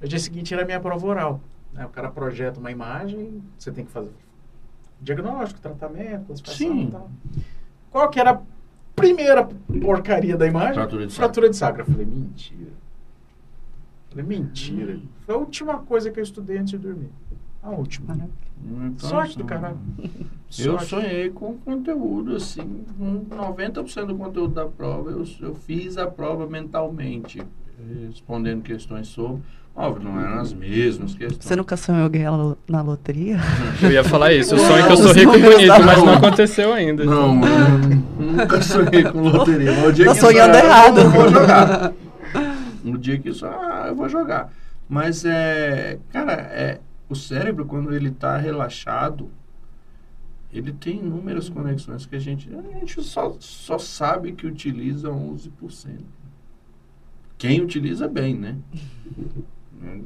No dia seguinte era a minha prova oral. né? O cara projeta uma imagem, você tem que fazer diagnóstico, tratamento, classificação Sim. e tal. Qual que era a primeira porcaria da imagem? Fratura de sacro. Fratura de sacro. Eu falei, mentira. Eu falei, mentira. Foi a última coisa que eu estudei antes de dormir. A última. Então, Sorte do assim, caralho. Eu Sorte. sonhei com conteúdo, assim, com 90% do conteúdo da prova, eu, eu fiz a prova mentalmente, respondendo questões sobre. Óbvio, não eram as mesmas questões. Você nunca sonhou ganhar na loteria? Eu ia falar isso. Eu sonho que eu sou rico e bonito, mas não aconteceu ainda. Não, mano, nunca sonhei com loteria. mas o dia Tá que sonhando isso, errado. Eu vou jogar. No dia que isso, ah, eu vou jogar. Mas é, cara, é, o cérebro quando ele tá relaxado, ele tem inúmeras conexões que a gente, a gente só, só sabe que utiliza 11%. Quem utiliza bem, né?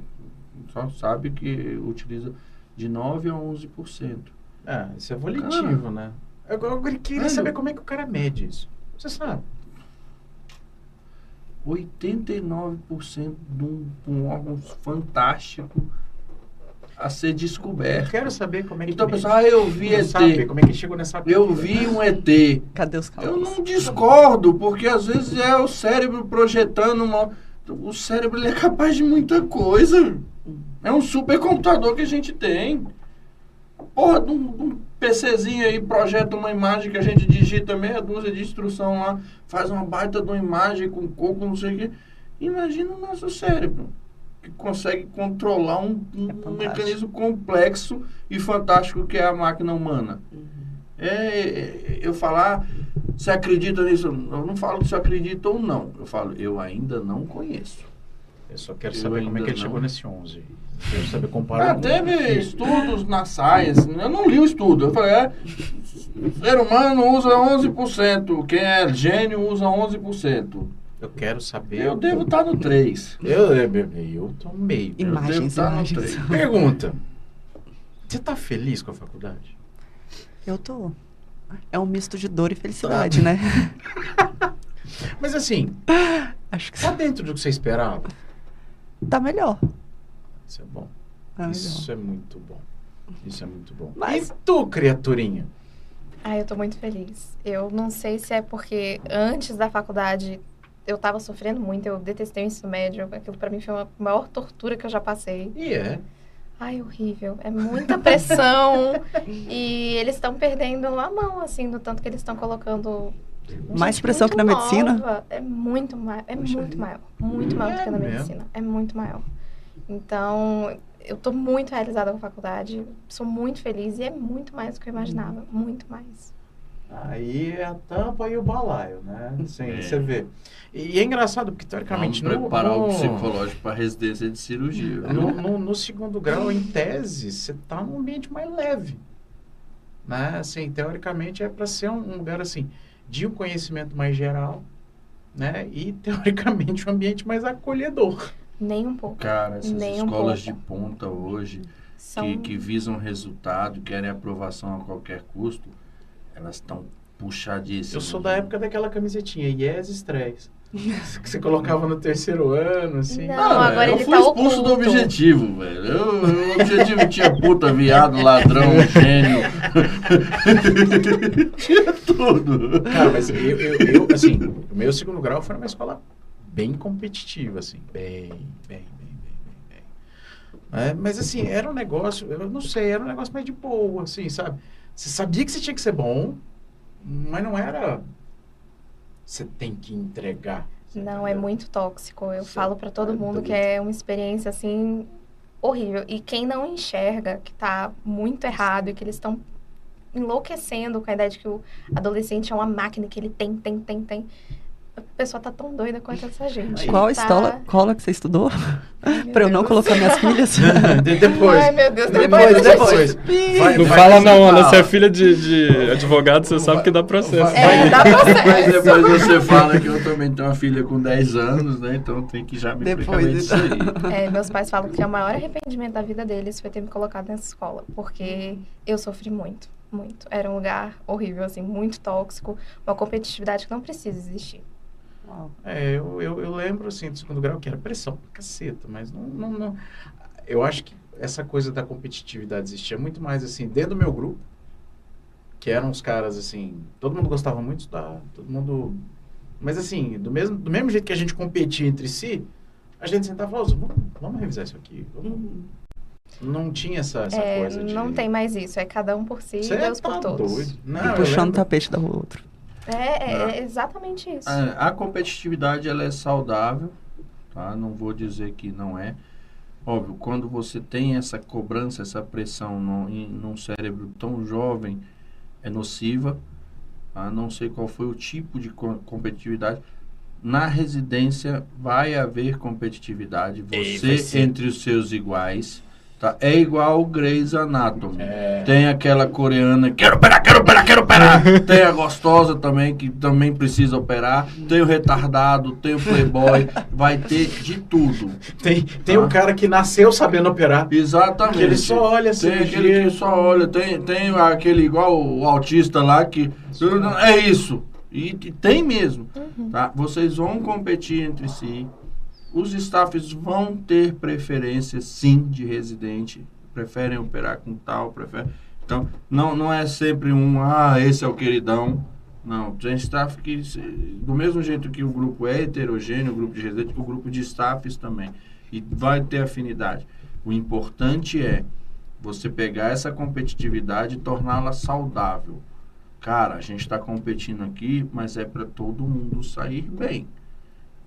Só sabe que utiliza de 9 a 11%. É, isso é volitivo, né? Eu, eu queria Velho. saber como é que o cara mede isso. Você sabe. 89% de um, um órgão fantástico a ser Eu descoberto. quero saber como é que Então, pessoal, ah, eu vi Não ET. sabe como é que chegou nessa Eu vi um ET. Cadê os Eu cálculos? não discordo, porque às vezes é o cérebro projetando uma. O cérebro ele é capaz de muita coisa. É um supercomputador que a gente tem. Porra, de um, de um PCzinho aí projeta uma imagem que a gente digita meia dúzia de instrução lá, faz uma baita de uma imagem com coco, não sei o quê. Imagina o nosso cérebro. Que consegue controlar um, um É mecanismo complexo e fantástico que é a máquina humana. Uhum. É, é, eu falar, você acredita nisso? Eu não falo se eu acredito ou não. Eu falo, eu ainda não conheço. Eu só quero Eu saber como é que ele chegou não. nesse 11. Quero saber comparar. Ah, teve estudos na Science, eu não li o estudo. Eu falei, é, ser humano usa 11%, quem é gênio usa 11%. Eu quero saber. Eu devo estar no 3. Eu, eu, eu tô no meio. Eu Imagens, devo tá no imagens. trem. Pergunta. Você tá feliz com a faculdade? Eu tô. É um misto de dor e felicidade, né? Mas assim, Acho que tá dentro do que você esperava? tá melhor. Isso é bom. Tá melhor. Isso é muito bom. Isso é muito bom. Mas- E tu, criaturinha? Ai, eu tô muito feliz. Eu não sei se é porque antes da faculdade eu tava sofrendo muito, eu detestei o ensino médio. Aquilo pra mim foi a maior tortura que eu já passei. E é. Ai, horrível. É muita pressão. e eles estão perdendo a mão, assim, do tanto que eles estão colocando. Mais gente pressão que muito na medicina? nova. É muito maior. É Poxa muito vida. maior. Muito maior do É que na mesmo? medicina. É muito maior. Então, eu tô muito realizada com a faculdade. Sou muito feliz e é muito mais do que eu imaginava. Muito mais. Aí é a tampa e o balaio, né? Sim, É. você vê. E é engraçado, porque Vamos teoricamente preparar no, o psicológico para residência de cirurgia. no, no- no segundo grau, em tese, você tá num ambiente mais leve. Né? Assim, teoricamente é para ser um, um lugar assim de um conhecimento mais geral, né? E teoricamente um ambiente mais acolhedor. Nem um pouco. Cara, essas Nem um escolas de pouco. ponta hoje, São... que, que visam resultado, querem aprovação a qualquer custo, elas estão puxadíssimas. Eu sou da época daquela camisetinha Yes Stress. que você colocava no terceiro ano, assim. Não, Ah, agora eu ele fui tá expulso do oculto. objetivo, velho. Eu- O objetivo tinha puta, viado, ladrão, gênio. tinha tudo. Cara, mas eu, eu, eu, assim, o meu segundo grau foi numa escola bem competitiva, assim, bem, bem, bem, bem, bem, bem. É, mas assim, era um negócio, eu não sei, era um negócio mais de boa, assim, sabe? Você sabia que você tinha que ser bom, mas não era você tem que entregar. Não, é entendeu? muito tóxico. Eu Você falo pra todo tá mundo que doido. é uma experiência assim horrível. E quem não enxerga que tá muito errado e que eles estão enlouquecendo com a ideia de que o adolescente é uma máquina que ele tem, tem, tem, tem. A pessoa tá tão doida quanto essa gente. Qual Tá- escola, escola que você estudou? Pra eu não colocar minhas filhas? De- depois. Ai, meu Deus, Depois, depois. depois. Vai- Não vai fala não, Ana. Você é filha de, de advogado, você sabe que dá processo. É, dá processo. Mas depois você fala que eu também tenho uma filha com 10 anos, né? Então tem que já me Depois, precaver disso aí. É, meus pais falam que o maior arrependimento da vida deles foi ter me colocado nessa escola, porque eu sofri muito, muito. Era um lugar horrível, assim, muito tóxico, uma competitividade que não precisa existir. Uau. É, eu, eu, eu lembro, assim, do segundo grau, que era pressão pra caceta, mas não, não, não... Eu acho que essa coisa da competitividade existia muito mais, assim, dentro do meu grupo, que eram os caras, assim, todo mundo gostava muito de estudar, todo mundo... Mas, assim, do mesmo, do mesmo jeito que a gente competia entre si, a gente sentava e falava, vamos, vamos revisar isso aqui. vamos-" Não tinha essa, essa É, coisa de... não tem mais isso, é cada um por si e Cê Deus tá por todos. doido. Não, E puxando o tapete da outro. É, é, Não. é exatamente isso. A, a competitividade ela é saudável, tá? Não vou dizer que não é. Óbvio, quando você tem essa cobrança, essa pressão no, em, num cérebro tão jovem, é nociva. Tá? Não sei qual foi o tipo de co- competitividade. Na residência vai haver competitividade. Ei, vai Você entre os seus iguais. Tá? É igual o Grey's Anatomy. É, Tem aquela coreana, quero operar, quero operar, quero operar. tem a gostosa também, que também precisa operar. Tem o retardado, tem o playboy. Vai ter de tudo. tem tem o cara que nasceu sabendo operar. Exatamente. Que ele só olha assim. Tem aquele que só olha, tem, tem aquele igual o autista lá que. É isso. E, e tem mesmo. Uhum. Tá? Vocês vão competir entre si. Os staffs vão ter preferência, sim, de residente. Preferem operar com tal, preferem. Então, não, não é sempre um, ah, esse é o queridão. Não, tem staff que, do mesmo jeito que o grupo é heterogêneo, o grupo de residente, o grupo de staffs também. E vai ter afinidade. O importante é você pegar essa competitividade e torná-la saudável. Cara, a gente está competindo aqui, mas é para todo mundo sair bem.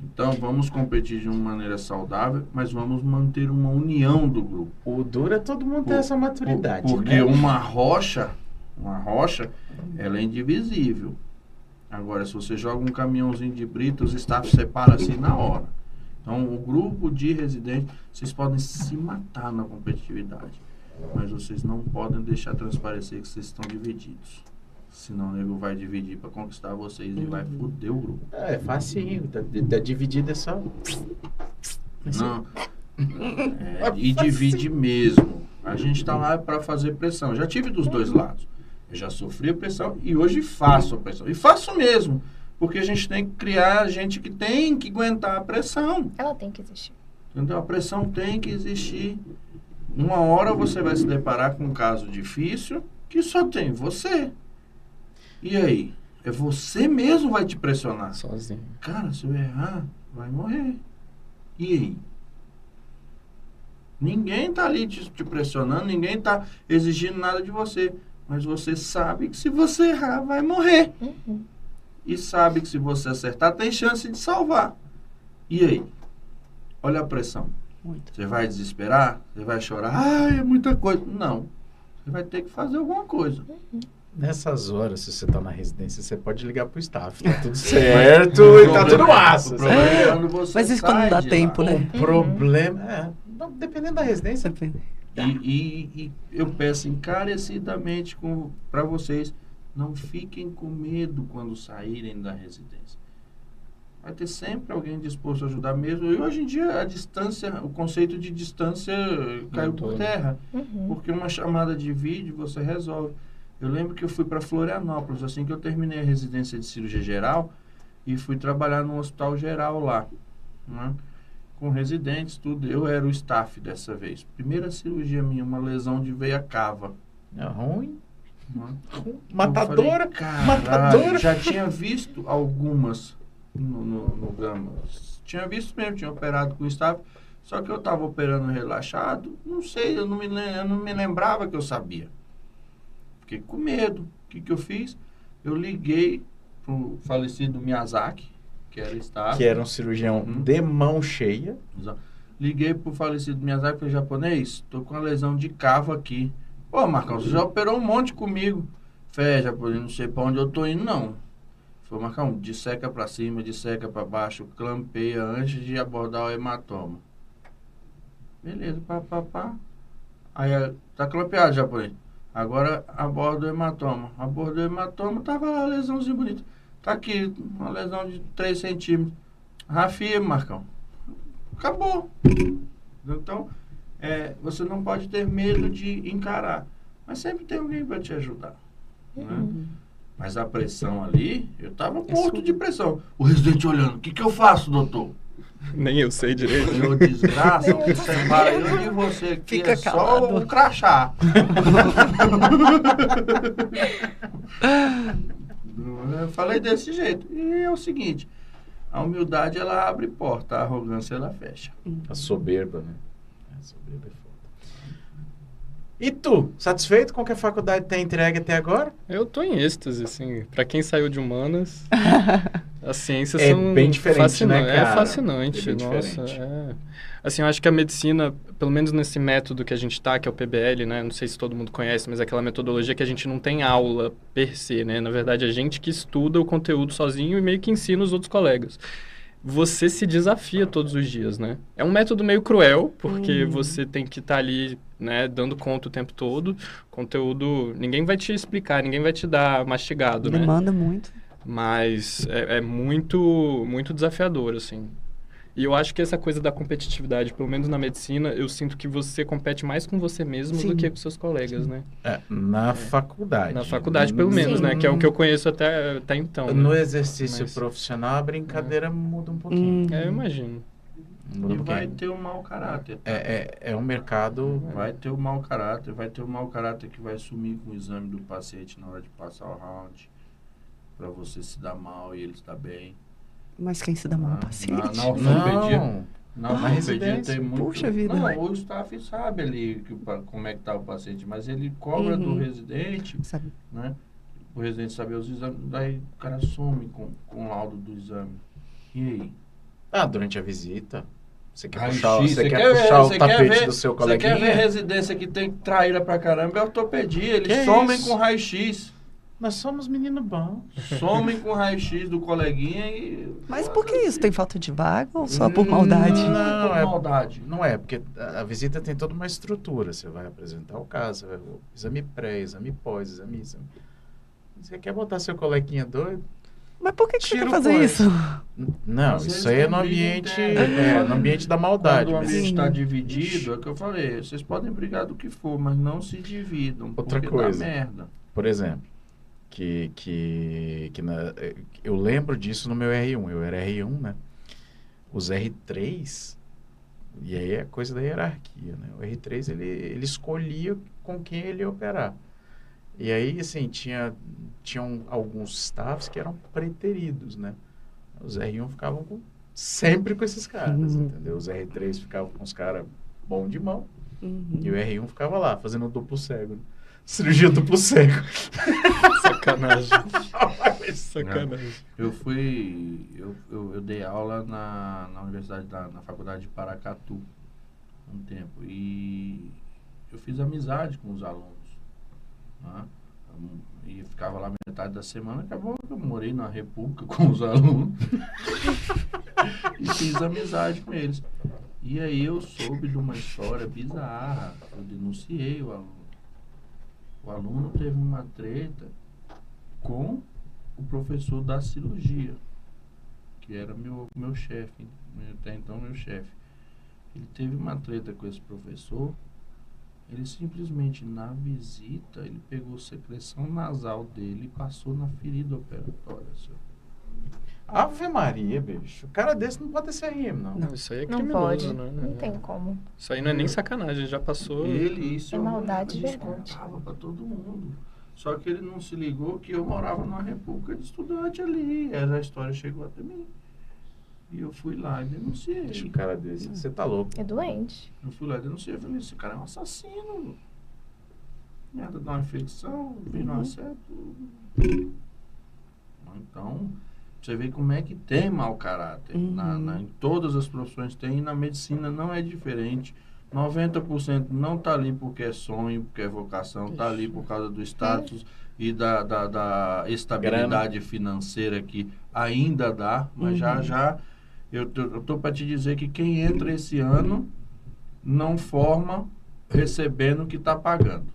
Então vamos competir de uma maneira saudável, mas vamos manter uma união do grupo. O duro é todo mundo ter Por- essa maturidade. Por- porque né? uma rocha, uma rocha, ela é indivisível. Agora, se você joga um caminhãozinho de brita, os staff separam assim na hora. Então, o grupo de residentes, vocês podem se matar na competitividade. Mas vocês não podem deixar transparecer que vocês estão divididos. Senão o nego vai dividir para conquistar vocês e vai foder o grupo. É, facinho. Tá, tá dividido é só. Não. É, e divide mesmo. A gente está lá para fazer pressão. Já tive dos dois lados. Eu já sofri a pressão e hoje faço a pressão. E faço mesmo. Porque a gente tem que criar gente que tem que aguentar a pressão. Ela tem que existir. Entendeu? A pressão tem que existir. Uma hora você vai se deparar com um caso difícil que só tem você. E aí? É você mesmo que vai te pressionar. Sozinho. Cara, se eu errar, vai morrer. E aí? Ninguém tá ali te, te pressionando, ninguém tá exigindo nada de você. Mas você sabe que se você errar, vai morrer. Uhum. E sabe que se você acertar, tem chance de salvar. E aí? Olha a pressão. Muito. Você vai desesperar? Você vai chorar? Ai, é muita coisa. Não. Você vai ter que fazer alguma coisa. Nessas horas, se você tá na residência, você pode ligar pro staff. Tá tudo certo e tá tudo massa. O é Mas isso quando não dá tempo, lá. né? O problema é. não, Dependendo da residência. Depende. E, e- e eu peço encarecidamente para vocês, não fiquem com medo quando saírem da residência. Vai ter sempre alguém disposto a ajudar mesmo. E hoje em dia a distância, o conceito de distância caiu por Mudou. terra. Uhum. Porque uma chamada de vídeo você resolve. Eu lembro que eu fui para Florianópolis, assim que eu terminei a residência de cirurgia geral, e fui trabalhar no hospital geral lá, né? com residentes, tudo. Eu era o staff dessa vez. Primeira cirurgia minha, uma lesão de veia cava. É ruim. né? Matadora. Falei, "Caralho, matadora." Já tinha visto algumas no, no, no Gama. Tinha visto mesmo, tinha operado com staff. Só que eu estava operando relaxado. Não sei, eu não me, eu não me lembrava que eu sabia. Fiquei com medo. O que, que eu fiz? Eu liguei pro falecido Miyazaki, que era staff. Que era um cirurgião Uhum. de mão cheia. Exato. Liguei pro falecido Miyazaki, falei, japonês, tô com uma lesão de cavo aqui. Pô, Marcão, você já operou um monte comigo. Fé, japonês, não sei pra onde eu tô indo, não. Falei, Marcão, disseca pra cima, disseca pra baixo, clampeia antes de abordar o hematoma. Beleza, pá, pá, pá. Aí, eh, tá clampeado, japonês. Agora aborda o hematoma. Abordou o hematoma, tava lá a lesãozinha bonita. Tá aqui, uma lesão de 3 centímetros. Rafia, Marcão. Acabou. Então, é, você não pode ter medo de encarar. Mas sempre tem alguém para te ajudar. né? Mas a pressão ali, eu tava É morto de pressão. O residente olhando, o que, que eu faço, doutor? Nem eu sei direito. Eu, desgraça, o que separa eu de você aqui Fica é só calado. o crachá. eu falei desse jeito. E é o seguinte, a humildade ela abre porta, a arrogância ela fecha. A soberba, né? A soberba é foda. E tu, satisfeito com o que a faculdade tem entregue até agora? Eu tô em êxtase, assim. Pra quem saiu de humanas, as ciências É são bem diferente, fascinan- né, cara? É fascinante, É bem nossa. é. Assim, eu acho que a medicina, pelo menos nesse método que a gente tá, que é o PBL, né? Não sei se todo mundo conhece, mas é aquela metodologia que a gente não tem aula per se, né? Na verdade, a gente que estuda o conteúdo sozinho e meio que ensina os outros colegas. Você se desafia todos os dias, né? É um método meio cruel, porque Uhum. você tem que estar ali, né, dando conta o tempo todo. Conteúdo, ninguém vai te explicar, ninguém vai te dar mastigado, né? Demanda muito. Mas é, é muito, muito desafiador, assim. E eu acho que essa coisa da competitividade, pelo menos na medicina, eu sinto que você compete mais com você mesmo Sim. do que com seus colegas, né? É, na faculdade. Na faculdade, pelo menos, Sim. né? Que é o que eu conheço até, até então. né? No exercício Mas- profissional, a brincadeira muda um pouquinho. Hum. É, eu imagino. Muda E um vai ter um mau caráter. É, é, é um mercado. Vai ter o mau caráter, vai ter o mau caráter que vai sumir com o exame do paciente na hora de passar o round. Pra você se dar mal e ele se dar bem. Mas quem se dá mal, Ah, paciente. na- na ortopedia. Não. Na Na residência. tem muito. Puxa vida. Não, o staff sabe ali que, o como é que tá o paciente, mas ele cobra do Uhum. residente, Sabe? né? O residente saber os exames, daí o cara some com, com o laudo do exame. E aí? Ah, durante a visita. Você quer Raio-X, puxar, você quer quer ver- puxar você o quer tapete ver- do seu Você quer ver coleguinha? residência que tem traíra pra caramba? É ortopedia. Eles Que somem isso? com raio-x. Nós somos menino bom. Somem com raio-x do coleguinha e. Mas por que isso? Tem falta de vaga ou só por maldade? Não, Não, por é- maldade. Não é, porque a visita tem toda uma estrutura. Você vai apresentar o caso, vai- exame pré, exame pós, exame, exame. Você quer botar seu coleguinha doido? Mas por que, que você quer fazer coisa. isso? Não, isso aí é no ambiente, é, no ambiente da maldade. Quando o ambiente está dividido, é o que eu falei. Vocês podem brigar do que for, mas não se dividam. Outra coisa. dá merda. por exemplo, que, que, que na- eh, eu lembro disso no meu R1. Eu era R1, né? Os R3, e aí é coisa da hierarquia, né? O R3, ele, ele escolhia com quem ele ia operar. E aí, assim, tinha, tinham alguns staffs que eram preteridos, né? Os R1 ficavam com- sempre com esses caras, Uhum. entendeu? Os R3 ficavam com os caras bom de mão, Uhum. e o R1 ficava lá, fazendo duplo cego. né? Cirurgia duplo cego. Sacanagem. Sacanagem. Eu fui. Eu, eu, eu dei aula na, na universidade, da, na faculdade de Paracatu um tempo. E eu fiz amizade com os alunos. né? E ficava lá metade da semana, acabou que eu morei na República com os alunos. e fiz amizade com eles. E aí eu soube de uma história bizarra. Eu denunciei o aluno. O aluno teve uma treta com o professor da cirurgia, que era meu, meu chefe, meu- até então meu chefe. Ele teve uma treta com esse professor, ele simplesmente na visita, ele pegou secreção nasal dele e passou na ferida operatória. senhor. Ave Maria, bicho. O cara desse não pode ter CRM, não. Não, isso aí é Não criminoso, pode. né? Não tem como. Isso aí não é nem sacanagem, já passou. Ele, isso É maldade gente verdade. pra todo mundo. Só que ele não se ligou que eu morava numa república de estudante ali. Essa história chegou até mim. E eu fui lá e denunciei. Deixa o cara desse. Você tá louco. É doente. Eu fui lá e denunciei. Eu falei, esse cara é um assassino. Merda, dá uma infecção, vira um acerto. Então, você vê como é que tem mau caráter. Uhum. Na, na- em todas as profissões tem, e na medicina não é diferente. 90% não está ali porque é sonho, porque é vocação, está ali por causa do status e da, da, da estabilidade financeira que ainda dá, mas já Uhum. já eu tô, eu tô para te dizer que quem entra esse ano não forma recebendo o que está pagando.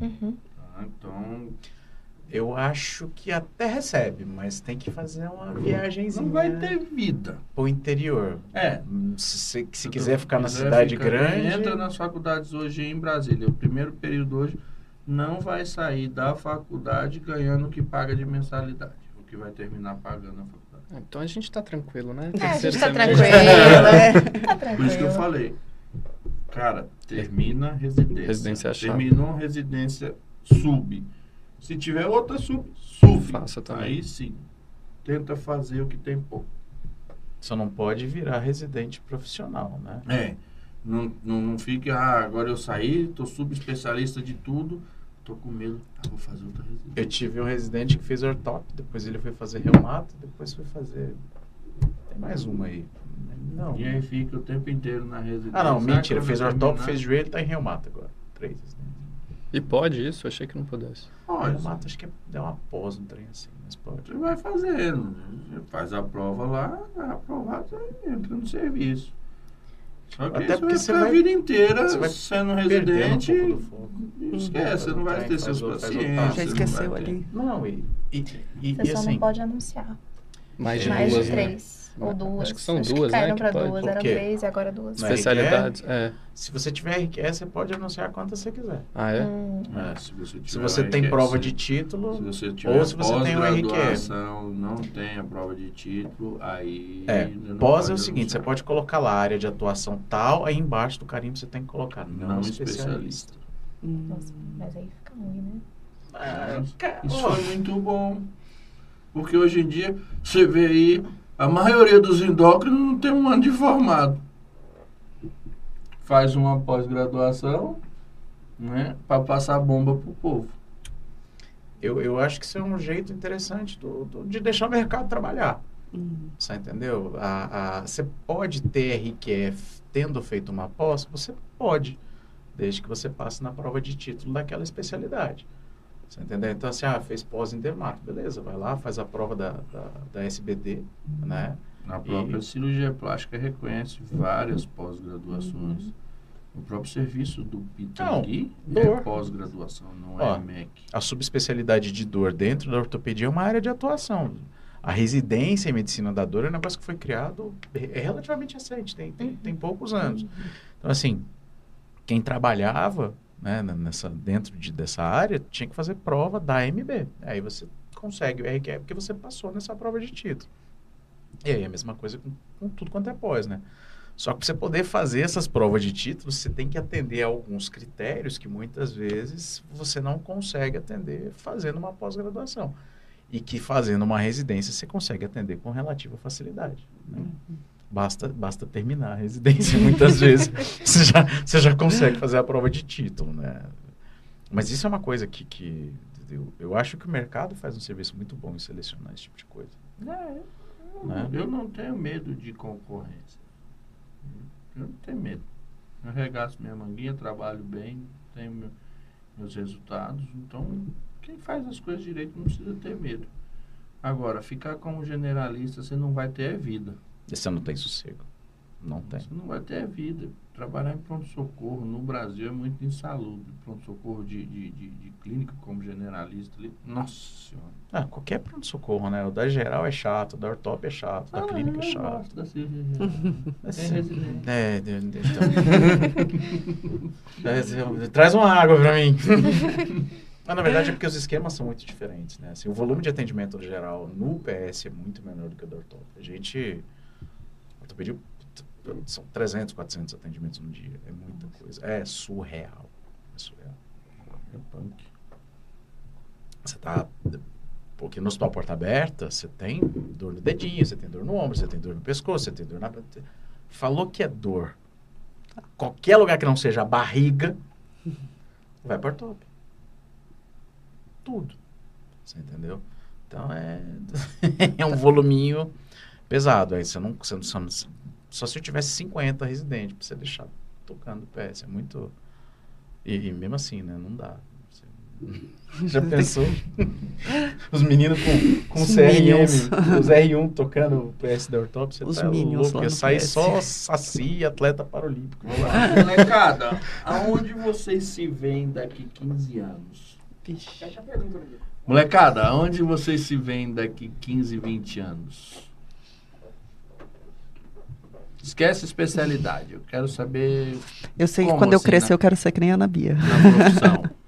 Uhum. tá? Então, Eu acho que até recebe, mas tem que fazer uma viagemzinha não vai ter vida. pro interior. É. Se, se- se Se quiser ficar na cidade ficar- grande. Entra nas faculdades hoje em Brasília. O primeiro período hoje não vai sair da faculdade ganhando o que paga de mensalidade. O que vai terminar pagando a faculdade. Ah, Então a gente tá tranquilo, né? É, a gente tá semestre. tranquilo. né? Tá Por isso que eu falei. Cara, termina residência. Residência chave. Terminou residência, sub. Se tiver outra sub, sub. Faça também. Aí sim. Tenta fazer o que tem pouco. Só não pode virar residente profissional, né? É. Não, não, não fique, ah, agora eu saí, tô subespecialista de tudo, tô com medo, ah, vou fazer outra residência. Eu tive um residente que fez ortop, depois ele foi fazer reumato, depois foi fazer. Tem mais uma aí. Não. E aí fica o tempo inteiro na residência. Ah, não, mentira. Fez ortop, fez joelho, tá em reumato agora. Três. E pode isso? Eu achei que não pudesse. Pode. Reumato acho que é, é uma pós, um trem assim, mas pode. Você vai fazendo. Faz a prova lá, é aprovado, você entra no serviço. Só que Até isso porque vai você vai- a vida inteira você vai sendo um residente. pouco do foco. esquece, você não vai ter seus pacientes. Já esqueceu ali. Não, e, e, e, Você e só assim. não pode anunciar. Mais de Mais duas, de né? Ou duas. Acho que são Acho duas, né, caíram que pra pode. duas. Eram três e agora duas. É Especialidades. É. Se você tiver RQE, você pode anunciar quantas você quiser. Ah, é? Hum, É, se você, Se você tem prova de Se título, você tiver ou se você tem um RQE. não tem a prova de título, aí... É, pós é o seguinte, você pode colocar lá a área de atuação tal, aí embaixo do carimbo você tem que colocar não, Não especialista. especialista. Hum. nossa, mas aí fica ruim, né? Ah, cara, Isso foi muito bom. Porque hoje em dia, você vê aí, a maioria dos endócrinos não tem um ano de formado. Faz uma pós-graduação, né, para passar bomba pro povo. eu, eu acho que isso é um jeito interessante do- do- de deixar o mercado trabalhar. Hum. Você entendeu? A, a, você pode ter RQF tendo feito uma pós? Você pode, desde que você passe na prova de título daquela especialidade. Você entendeu? Então, assim, ah, fez pós em dermato, beleza, vai lá, faz a prova da, da, da SBD, né? A própria E- cirurgia plástica reconhece várias pós-graduações. O próprio serviço do Pitangui é pós-graduação, não Ó, é MEC. A subespecialidade de dor dentro da ortopedia é uma área de atuação. A residência em medicina da dor é um negócio que foi criado é relativamente recente, tem, tem, tem poucos anos. Então, assim, quem trabalhava né, nessa, dentro de, dessa área tinha que fazer prova da AMB. Aí você consegue o RQE porque você passou nessa prova de título. E aí é a mesma coisa com, com tudo quanto é pós, né? Só que para você poder fazer essas provas de título, você tem que atender a alguns critérios que muitas vezes você não consegue atender fazendo uma pós-graduação. E que fazendo uma residência você consegue atender com relativa facilidade. né? Basta, basta terminar a residência, muitas vezes você já, você já consegue fazer a prova de título, né? Mas isso é uma coisa que, que eu, eu acho que o mercado faz um serviço muito bom em selecionar esse tipo de coisa. É, eu, Né? eu não tenho medo de concorrência. Eu não tenho medo. Eu regaço minha manguinha, trabalho bem, tenho meu- meus resultados. Então, quem faz as coisas direito não precisa ter medo. Agora, ficar como generalista, você não vai ter é vida. Você não tem sossego. Não tem. Você não vai ter vida. Trabalhar em pronto-socorro no Brasil é muito insalubre. Pronto-socorro de, de, de, de clínica como generalista ali. Nossa Senhora. Ah, qualquer pronto-socorro, né? O da geral é chato, o da ortop é chato, o da Ah, clínica é eu chato. gosto da cirurgia Assim. É, então. Traz- Traz uma água pra mim. Mas na verdade é porque os esquemas são muito diferentes, né? Assim, o volume de atendimento geral no PS é muito menor do que o da ortop. A gente. Ortopedia são 300, 400 atendimentos no dia. É muita coisa. É surreal. É surreal. É punk. Você tá. Porque no hospital porta aberta, você tem dor no dedinho, você tem dor no ombro, você tem dor no pescoço, você tem dor na. Falou que é dor. Qualquer lugar que não seja a barriga, vai para top. Tudo. Você entendeu? Então é. é um voluminho pesado. Aí você não. Você não só, só se eu tivesse 50 residentes pra você deixar tocando o PS. É muito. E, e mesmo assim, né? Não dá. Você- Já pensou? Os meninos com, com Os CRM, Minions. os R1 tocando o PS da Ortop, você Os tá Minions louco. Ia sair só saci e atleta paralímpico. Molecada, aonde vocês se veem daqui 15 anos? Fecha a pergunta. Molecada, aonde vocês se veem daqui 15, 20 anos? Esquece especialidade. Eu quero saber Eu sei que quando eu assim, crescer né? eu quero ser que nem a Ana Bia. na profissão.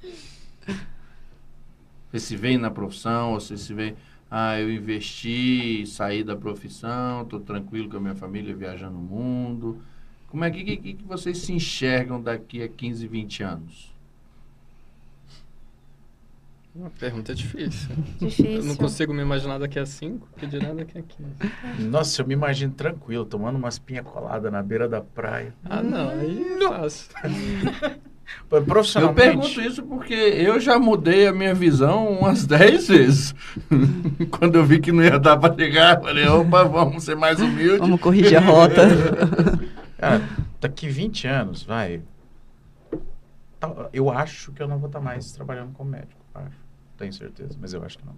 Você se vê na profissão, ou você se vê, ah, eu investi, saí da profissão, tô tranquilo com a minha família viajando o mundo. Como é que, que, que vocês se enxergam daqui a 15, 20 anos? Uma pergunta difícil. Eu Difícil. não consigo me imaginar daqui a 5, que dirá daqui a 15. Nossa, eu me imagino tranquilo, tomando umas pinha colada na beira da praia. Ah, não, aí é fácil. Eu Profissionalmente. pergunto isso porque eu já mudei a minha visão umas 10 vezes. Quando eu vi que não ia dar para chegar, eu falei, opa, vamos ser mais humildes. Vamos corrigir a rota. Cara, daqui 20 anos, vai. Eu acho que eu não vou estar mais trabalhando como médico. Acho. Tenho certeza, mas eu acho que não.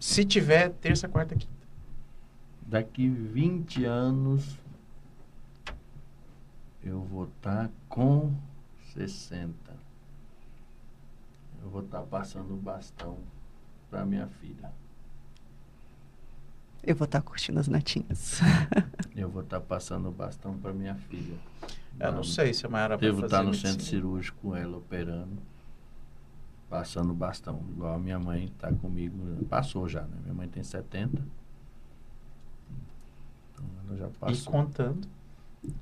Se tiver terça, quarta, quinta. Daqui 20 anos eu vou estar com 60. Eu vou estar passando o bastão para minha filha. Eu vou estar curtindo as netinhas. Eu vou estar passando o bastão para minha filha. Eu não sei se a Mayara vai Devo fazer estar no medicina. centro cirúrgico com ela operando, passando o bastão. Igual a minha mãe está comigo, passou já, né? Minha mãe tem 70. Então ela já E passou. contando.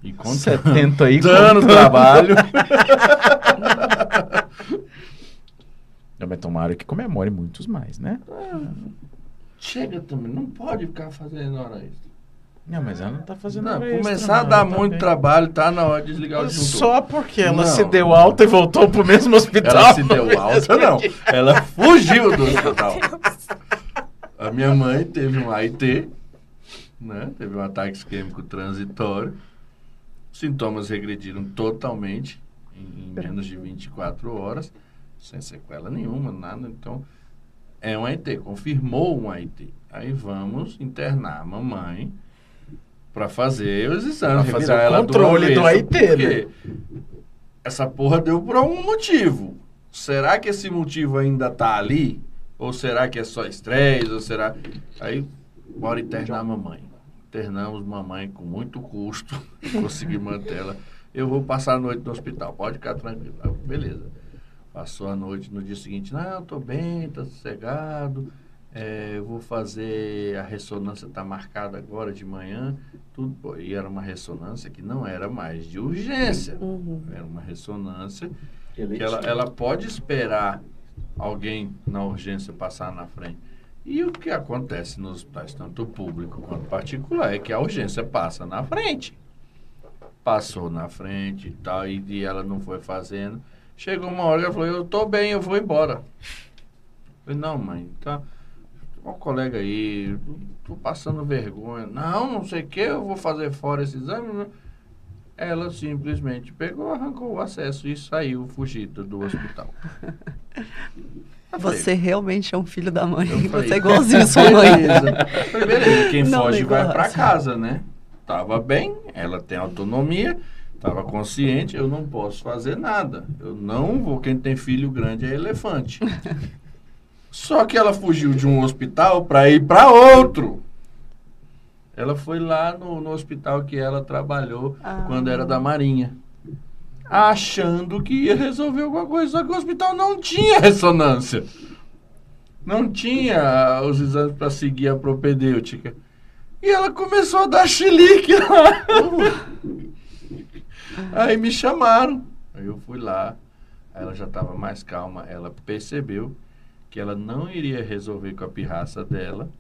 E contando. 70 aí. Dando contando. trabalho. Mas tomara que comemore muitos mais, né? Chega também, não pode ficar fazendo hora extra. Não, mas ela não tá fazendo Não, extra, começar a não, dar ela tá muito bem. trabalho, tá na hora de desligar o disjuntor. Só porque ela Não. se deu alta e voltou pro mesmo hospital. Ela se deu alta, não. Ela fugiu do hospital. A minha mãe teve um AIT, né? Teve um ataque isquêmico transitório. Sintomas regrediram totalmente em, em menos de 24 horas, sem sequela nenhuma, nada. Então, é um AIT, confirmou um AIT. Aí vamos internar a mamãe para fazer os exames, Pra fazer o controle do avesso, AIT, porque essa porra deu por algum motivo. Será que esse motivo ainda tá ali? Ou será que é só estresse? Ou será... Aí, bora internar a mamãe. Internamos mamãe com muito custo. Consegui manter ela. Eu vou passar a noite no hospital, pode ficar tranquilo. Beleza. Passou a noite no dia seguinte, não, tô bem, tá sossegado. É, eu vou fazer a ressonância, tá marcada agora de manhã. Tudo, pô, e era uma ressonância que não era mais de urgência. Uhum. Era uma ressonância que ela, ela pode esperar alguém na urgência passar na frente. E o que acontece nos hospitais, tanto público quanto particular, é que a urgência passa na frente. Passou na frente e tal, e, e ela não foi fazendo. Chegou uma hora que ela falou, eu tô bem, eu vou embora. Eu falei, não, mãe, tá. Ó, colega aí, tô passando vergonha. Não, não sei o que, eu vou fazer fora esse exame. né? Ela simplesmente pegou, arrancou o acesso e saiu fugida do hospital. Você realmente é um filho da mãe. Eu falei, Você é igualzinho sua mãe. Beleza. Beleza, quem Não foge vai pra coragem. casa, né? Tava bem, ela tem autonomia, tava consciente, eu não posso fazer nada. Eu não vou, quem tem filho grande é elefante. Só que ela fugiu de um hospital para ir para outro. Ela foi lá no, no hospital que ela trabalhou Ah. quando era da Marinha. Achando que ia resolver alguma coisa, só que o hospital não tinha ressonância. Não tinha os exames para seguir a propedêutica. E ela começou a dar chilique lá. Aí me chamaram. Aí eu fui lá. Aí ela já estava mais calma. Ela percebeu que ela não iria resolver com a pirraça dela.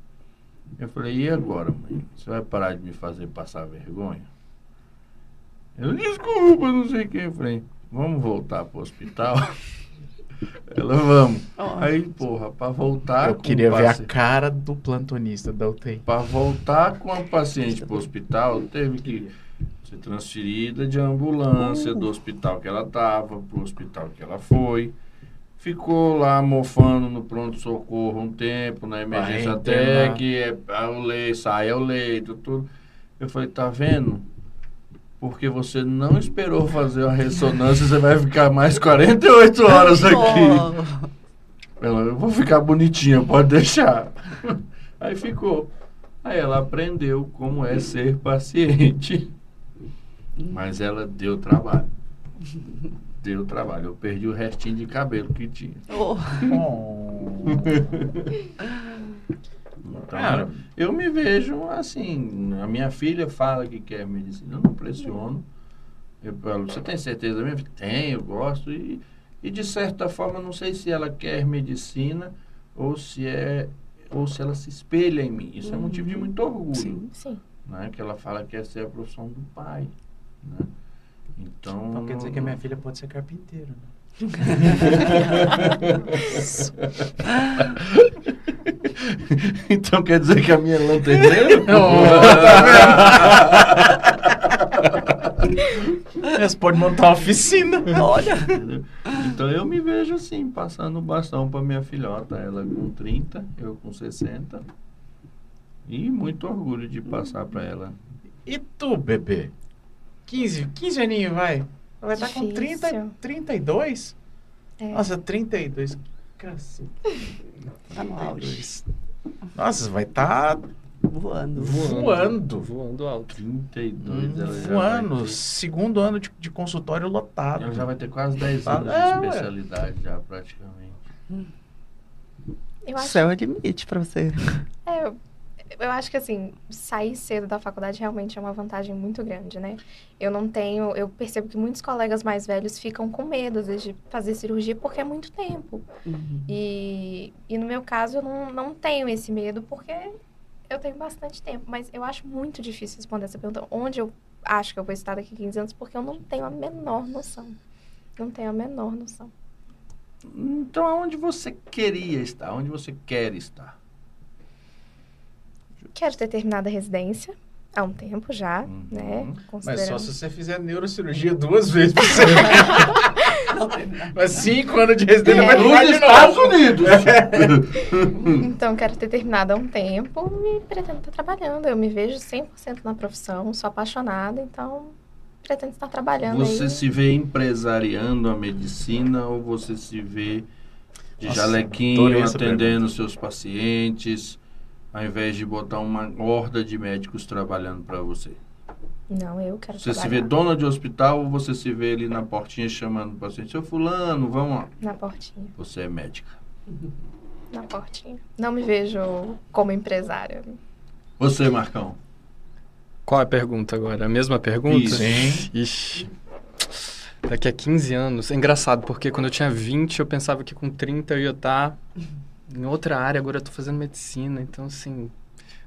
Eu falei, e agora, mãe? Você vai parar de me fazer passar vergonha? Ela, desculpa, não sei o que. Eu falei, vamos voltar pro hospital? Ela, vamos. Ó. Aí, porra, pra voltar Eu com queria ver a cara do plantonista da UTI. Para voltar com a paciente para o hospital, teve que ser transferida de ambulância do hospital que ela estava para o hospital que ela foi. Ficou lá mofando no pronto-socorro um tempo, na emergência Vai até internar. que é, é o leito, sai o leito, tudo. Eu falei, tá vendo? Porque você não esperou fazer a ressonância, você vai ficar mais 48 horas aqui. Ela, eu vou ficar bonitinha, pode deixar. Aí ficou. Aí ela aprendeu como é ser paciente. Mas ela deu trabalho. Deu trabalho. Eu perdi o restinho de cabelo que tinha. Ó. Oh. Então, Cara. eu me vejo assim. A minha filha fala que quer medicina, eu não pressiono. Eu falo, você tem certeza mesmo? Tem, eu gosto. E, e de certa forma, não sei se ela quer medicina ou se é ou se ela se espelha em mim. Isso é motivo de muito orgulho. Sim. Sim. Né? Que ela fala que quer ser a profissão do pai. Né? Então, Então quer dizer que a minha filha pode ser carpinteira, né? então quer dizer que a minha é lanterneira? Elas podem montar uma oficina. Olha. Então eu me vejo assim, passando o bastão para minha filhota, ela com 30, eu com 60. E muito orgulho de passar para ela. E tu, bebê? 15, 15 aninhos, vai. Vai estar com 30, Difícil. 32? É. Nossa, 32. Cacete. Tá no auge. Nossa, vai estar Voando. Voando. Voando alto. 32, ela já voando. vai Segundo ano de, de consultório ter, lotado. ela já vai ter quase 10 Tá- anos é, de especialidade já praticamente. Eu acho, Céu é limite pra você. é, eu, eu acho que assim, sair cedo da faculdade realmente é uma vantagem muito grande, né? Eu não tenho, eu percebo que muitos colegas mais velhos ficam com medo às vezes, de fazer cirurgia porque é muito tempo. Uhum. E, e no meu caso, eu não, não tenho esse medo, porque eu tenho bastante tempo. Mas eu acho muito difícil responder essa pergunta. Onde eu acho que eu vou estar daqui a 15 anos? Porque eu não tenho a menor noção. Não tenho a menor noção. Então aonde você queria estar? Onde você quer estar? Quero ter terminado a residência há um tempo já, Uhum. né? Mas só se você fizer neurocirurgia duas vezes por semana. Mas cinco anos de residência É. vai Nos de Estados. Unidos. Então, quero ter terminado há um tempo e pretendo estar trabalhando. Eu me vejo 100% na profissão, sou apaixonada, então pretendo estar trabalhando Você aí. se vê empresariando a medicina ou você se vê de Nossa, jalequinho atendendo seus pacientes, ao invés de botar uma horda de médicos trabalhando para você? Não, eu quero Você se trabalhar vê dona de hospital ou você se vê ali na portinha chamando o paciente? Seu fulano, vamos lá. na portinha, Você é médica. na portinha. Não me vejo como empresária. Você, Marcão. Qual é a pergunta agora? A mesma pergunta? Isso. Sim. Ixi. Daqui a 15 anos. É engraçado, porque quando eu tinha 20, eu pensava que com 30 eu ia estar em outra área. Agora eu tô fazendo medicina. Então, assim,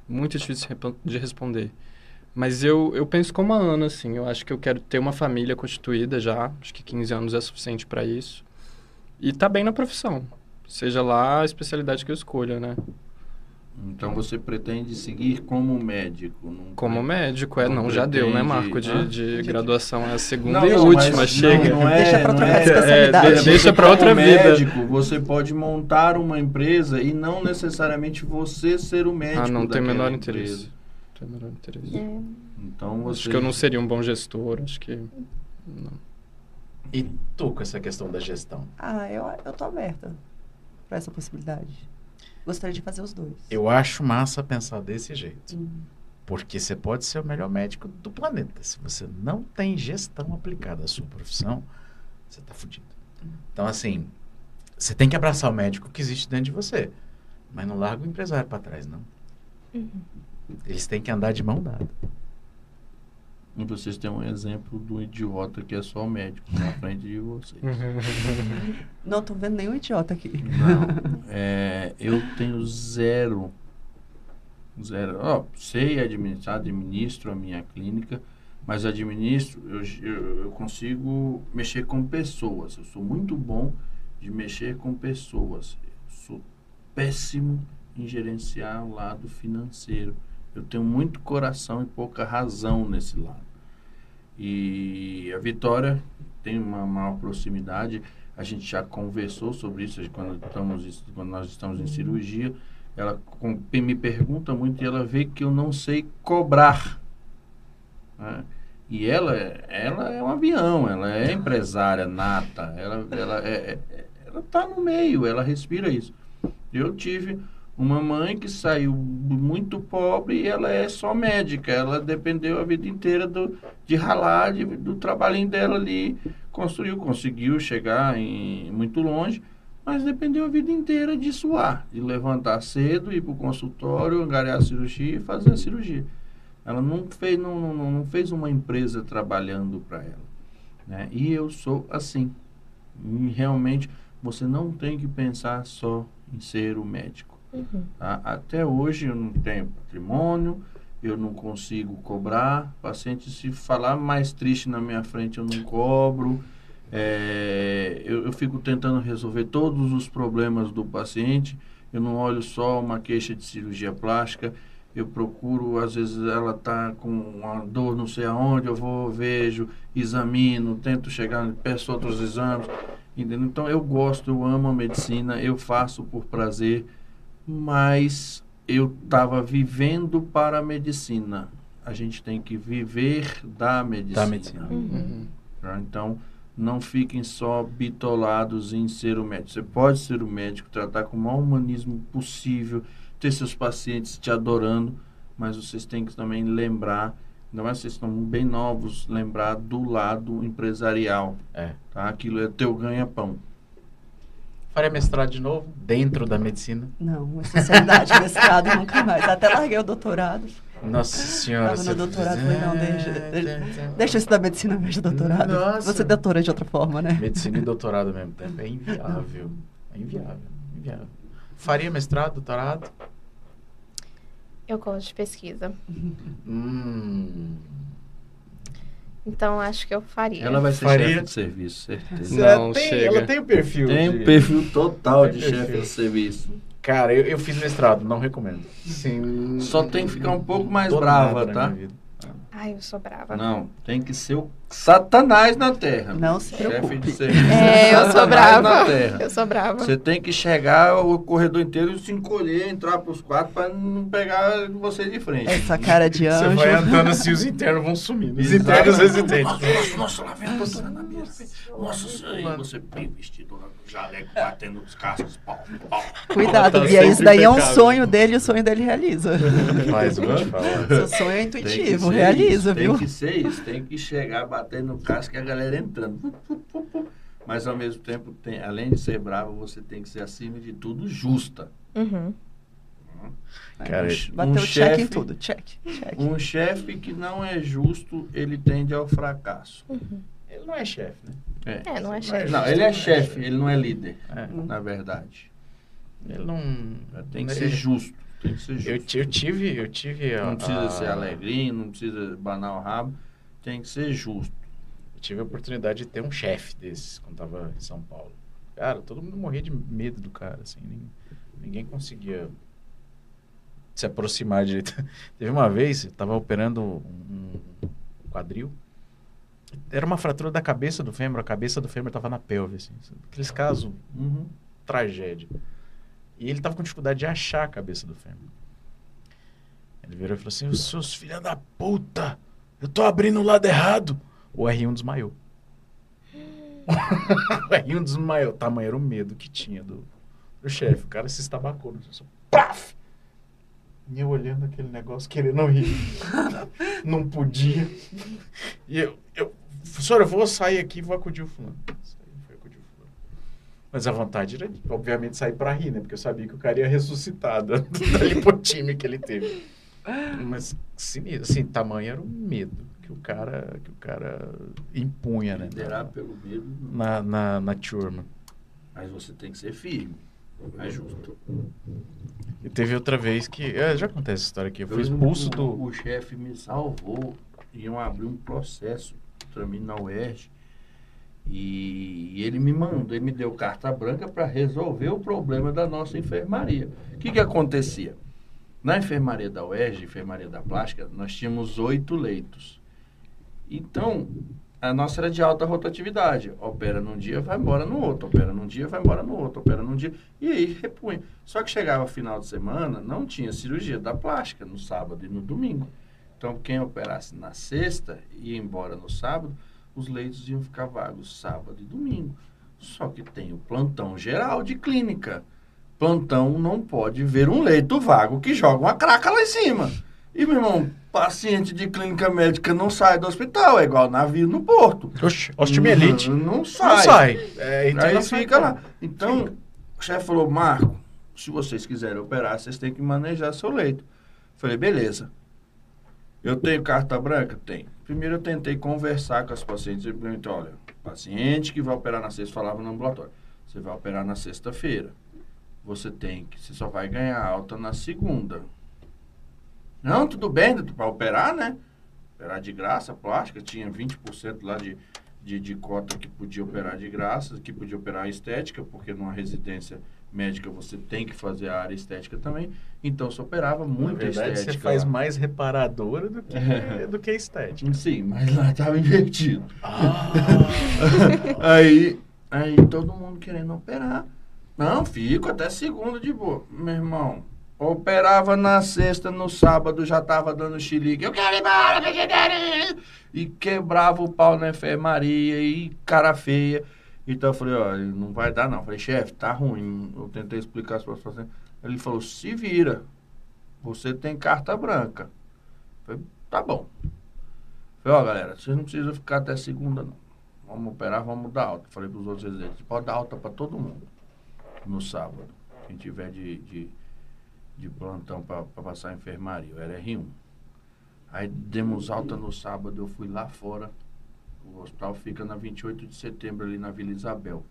muito difícil de responder. Mas eu, eu penso como a Ana, assim. Eu acho que eu quero ter uma família constituída já. Acho que 15 anos é suficiente para isso. E tá bem na profissão. Seja lá a especialidade que eu escolha, né? Então você pretende seguir como médico? não Como médico, é. Não Não, já deu, né, Marco? De, de graduação é a segunda Não, e não, última. mas chega. Não, não é, Deixa pra não trocar é- de especialidade. É, de- deixa pra outra como vida. médico, você pode montar uma empresa e não necessariamente você ser o médico Ah, não tem menor interesse. Não tem o menor interesse. É, Então você... Acho que eu não seria um bom gestor, acho que... Não. E tu com essa questão da gestão? Ah, eu, eu tô aberta pra essa possibilidade. Gostaria de fazer os dois. Eu acho massa pensar desse jeito. Hum. Porque você pode ser o melhor médico do planeta. Se você não tem gestão aplicada à sua profissão, você tá fudido. Então, assim, você tem que abraçar o médico que existe dentro de você. Mas não larga o empresário para trás, não. Uhum. Eles têm que andar de mão dada. E vocês têm um exemplo do idiota que é só médico na frente de vocês. Não tô vendo nenhum idiota aqui. Não. É, eu tenho zero. Zero. Ó, sei administrar, administro a minha clínica, mas administro, eu, eu, eu consigo mexer com pessoas. Eu sou muito bom de mexer com pessoas. Eu sou péssimo em gerenciar o lado financeiro. Eu tenho muito coração e pouca razão nesse lado. E a Vitória tem uma maior proximidade. A gente já conversou sobre isso quando, estamos, quando nós estamos em cirurgia. Ela com- me pergunta muito e ela vê que eu não sei cobrar. né? E ela, ela é um avião, ela é empresária nata, ela ela é, é- ela tá no meio, ela respira isso. Eu tive uma mãe que saiu muito pobre e ela é só médica, ela dependeu a vida inteira do, de ralar, de- do trabalhinho dela ali, construiu, conseguiu chegar em muito longe, mas dependeu a vida inteira de suar, de levantar cedo, ir para o consultório, angariar a cirurgia e fazer a cirurgia. Ela não fez, não, não, não fez uma empresa trabalhando para ela. Né? E eu sou assim. E realmente, você não tem que pensar só em ser o médico. Uhum. tá? Até hoje eu não tenho patrimônio, eu não consigo cobrar. Paciente, se falar mais triste na minha frente, eu não cobro. É, eu, eu fico tentando resolver todos os problemas do paciente. Eu não olho só uma queixa de cirurgia plástica. Eu procuro, às vezes ela está com uma dor não sei aonde, eu vou, vejo, examino, tento chegar, peço outros exames. Entendeu? Então eu gosto, eu amo a medicina, eu faço por prazer, mas eu estava vivendo para a medicina. A gente tem que viver da medicina. Da medicina. Uhum. tá? Então, não fiquem só bitolados em ser o médico. Você pode ser o médico, tratar com o maior humanismo possível, ter seus pacientes te adorando, mas vocês têm que também lembrar, ainda mais vocês estão bem novos, lembrar do lado empresarial. É. Tá? Aquilo é teu ganha-pão. Faria mestrado de novo, dentro da medicina. Não, especialidade, mestrado, nunca mais. Até larguei o doutorado. Nossa senhora. Tava no doutorado, falei, não, deixa- deixa- Deixa eu estudar medicina de doutorado. Nossa. Você é doutora de outra forma, né? Medicina e doutorado ao mesmo tempo. É inviável. É inviável. inviável. Faria mestrado, doutorado? Eu gosto de pesquisa. Hum. Então, acho que eu faria. Ela vai ser Faria. chefe de serviço, certeza. Não, tem, chega. Ela tem o perfil. Tem de- um perfil total Tem de perfil. chefe de serviço. Cara, eu, eu fiz mestrado, não recomendo. Sim. Só tem que ficar um pouco mais brava, tá? Ai, eu sou brava. Não, tem que ser o satanás na terra. Não se Chefe preocupe. de serviço. É, eu sou brava. na terra. Eu sou brava. Você tem que chegar o corredor inteiro e se encolher, entrar pros quatro pra não pegar você de frente. Essa cara de Você anjo. vai andando assim, os internos vão sumindo. Os internos residentes. Nossa, nossa, lá vem a doutora na mesa. Nossa, aí você bem vestido, lá no jaleco, batendo os cascos, pau, pau. Cuidado, Tá Bia. Isso daí é um impecável. sonho dele e o sonho dele realiza. Mas eu vou te falar. Seu sonho é intuitivo, realiza, isso, viu? Tem que ser isso, tem que chegar batendo no casco e a galera entrando. Mas ao mesmo tempo, tem, além de ser bravo, você tem que ser acima de tudo justa. Uhum. Cara, um, che- Bateu um check em chefe- tudo. Check, check. Um chefe que não é justo, ele tende ao fracasso. Ele não é chefe, né? É, não é chefe. Não, ele é chefe, ele não é líder, É. na verdade. Ele não. Tem que ele- ser justo. Tem que ser justo. Eu, eu tive. Eu tive a, Não precisa a- ser alegrinho, não precisa banar o rabo. Tem que ser justo. Eu tive a oportunidade de ter um chefe desses quando tava em São Paulo. Cara, todo mundo morria de medo do cara, assim. Ninguém, ninguém conseguia se aproximar direito. Teve uma vez, eu tava operando um, quadril. Era uma fratura da cabeça do fêmur, a cabeça do fêmur tava na pelve, assim. Aqueles casos, Uhum. tragédia. E ele tava com dificuldade de achar a cabeça do fêmur. Ele virou e falou assim: Os seus filhos da puta, eu tô abrindo o lado errado. O R1 desmaiou. o R1 desmaiou. Tamanho era o medo que tinha do, do chefe. O cara se estabacou. no chão, Paf! E eu olhando aquele negócio, querendo rir. Não podia. E eu, eu, eu vou sair aqui e vou acudir o fulano. O. Mas a vontade era, obviamente, sair pra rir, né? Porque eu sabia que o cara ia ressuscitar da, da lipotime que ele teve. Mas, sinistro, assim, tamanho era o medo que o cara, que o cara impunha, né? Liderar pelo medo. Na, na, na turma. mas você tem que ser firme. É justo. E teve outra vez que. é, já acontece essa história aqui. Eu fui lembro expulso do. O, o chefe me salvou. Iam abrir um processo para mim na UERJ. E ele me mandou, ele me deu carta branca para resolver o problema da nossa enfermaria. O que, que acontecia? Na enfermaria da UERJ, enfermaria da plástica, nós tínhamos oito leitos. Então, a nossa era de alta rotatividade. Opera num dia, vai embora no outro. Opera num dia, vai embora no outro. Opera num dia. E aí repunha. Só que chegava final de semana, não tinha cirurgia da plástica no sábado e no domingo. Então, quem operasse na sexta e ia embora no sábado, os leitos iam ficar vagos sábado e domingo. Só que tem o plantão geral de clínica. Plantão não pode ver um leito vago que joga uma craca lá em cima. E, meu irmão, paciente de clínica médica não sai do hospital, é igual navio no porto. Oxe, osteomielite. Não, não Não sai. sai. É, Aí internação fica então. lá. Então, o chefe falou, Marco, se vocês quiserem operar, vocês têm que manejar seu leito. Falei, beleza. Eu tenho carta branca? Tenho. Primeiro eu tentei conversar com as pacientes. Eu perguntei, olha, paciente que vai operar na sexta, falava no ambulatório. Você vai operar na sexta-feira. Você tem que, você só vai ganhar alta na segunda. Não, tudo bem, para operar, né? Operar de graça, plástica, tinha 20% lá de, de, de cota que podia operar de graça, que podia operar estética, porque numa residência médica você tem que fazer a área estética também. Então se operava verdade, estética. você faz lá. mais reparadora do que, do que estética. Sim, mas lá estava invertido. Ah, Aí, aí todo mundo querendo operar. Não, fico até segunda de boa. Meu irmão, operava na sexta, no sábado já tava dando xilique. Eu quero ir embora, ir. E quebrava o pau na enfermaria e cara feia. Então eu falei, ó, não vai dar não. Eu falei, chefe, tá ruim. Eu tentei explicar as pessoas. assim. Ele falou, se vira. Você tem carta branca. Eu falei, tá bom. Eu falei, ó, galera, vocês não precisam ficar até segunda, não. Vamos operar, vamos dar alta. Falei para os outros residentes, pode dar alta para todo mundo no sábado. Quem tiver de, de, de plantão para passar a enfermaria, eu era R1. Aí demos alta no sábado, eu fui lá fora. O hospital fica na 28 de setembro, ali na Vila Isabel.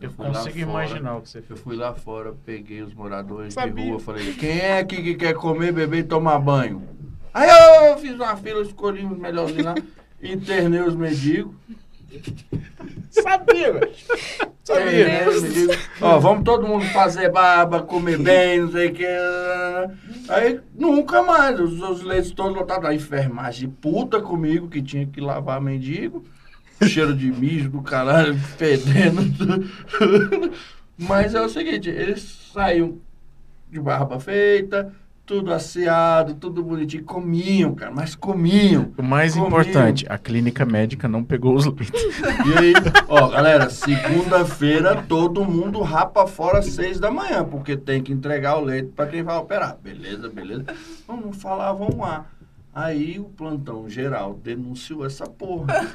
eu fui lá consigo fora, imaginar o que você Eu fez. fui lá fora, peguei os moradores Sabia. de rua, falei, quem é aqui que quer comer, beber e tomar banho? Aí eu fiz uma fila, escolhi os melhorzinhos lá, internei os mendigos. Sabia, velho. Sabia. É, Ó, vamos todo mundo fazer barba, comer bem, não sei o que. Aí nunca mais, os, os leitos todos lotados. A enfermagem puta comigo, que tinha que lavar mendigo. Cheiro de mijo do caralho, fedendo. Mas é o seguinte, eles saíam de barba feita, tudo asseado, tudo bonitinho. Comiam, cara, mas comiam. O mais Comiam. importante, a clínica médica não pegou os leitos. E aí, ó, galera, segunda-feira todo mundo rapa fora às seis da manhã, porque tem que entregar o leite para quem vai operar. Beleza, beleza. Não, não falavam lá. Aí o plantão geral denunciou essa porra.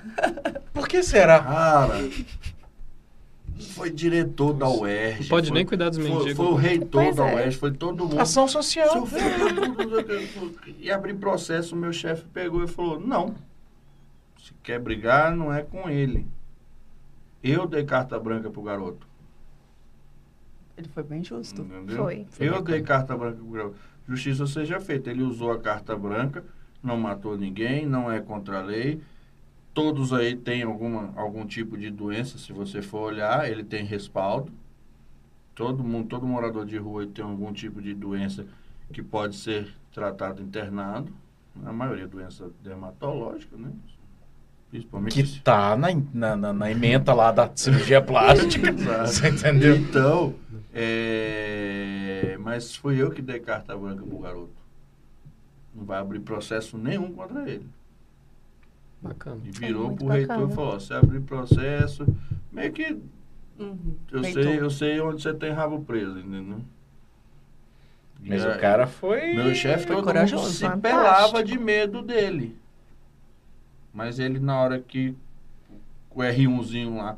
Por que será? Cara, foi diretor da UERJ. Não pode foi- nem cuidar dos foi, mendigos. foi o reitor Pois da é. UERJ, foi todo mundo. Ação social. Puta, E abrir processo, o meu chefe pegou e falou: não. Se quer brigar, não é com ele. Eu dei carta branca pro garoto. Ele foi bem justo. Entendeu? Foi. Eu dei carta branca pro garoto. Justiça seja feita. Ele usou a carta branca, não matou ninguém, não é contra a lei. Todos aí têm alguma, algum tipo de doença, se você for olhar, ele tem respaldo. Todo mundo, todo morador de rua tem algum tipo de doença que pode ser tratado internado. A maioria é doença dermatológica, né? Principalmente Que tá na, na, na, emenda lá da cirurgia plástica. Você entendeu? Então, é, mas fui eu que dei carta branca pro garoto. Não vai abrir processo nenhum contra ele. Bacana. E virou muito pro reitor bacana. e falou, ó, se abrir processo, meio que Uhum. eu Reitor. sei, eu sei onde você tem rabo preso, entendeu? Mas E o aí, cara foi. Meu chefe Foi todo corajoso. mundo se Fantástico. pelava de medo dele. Mas ele, na hora que o R1zinho lá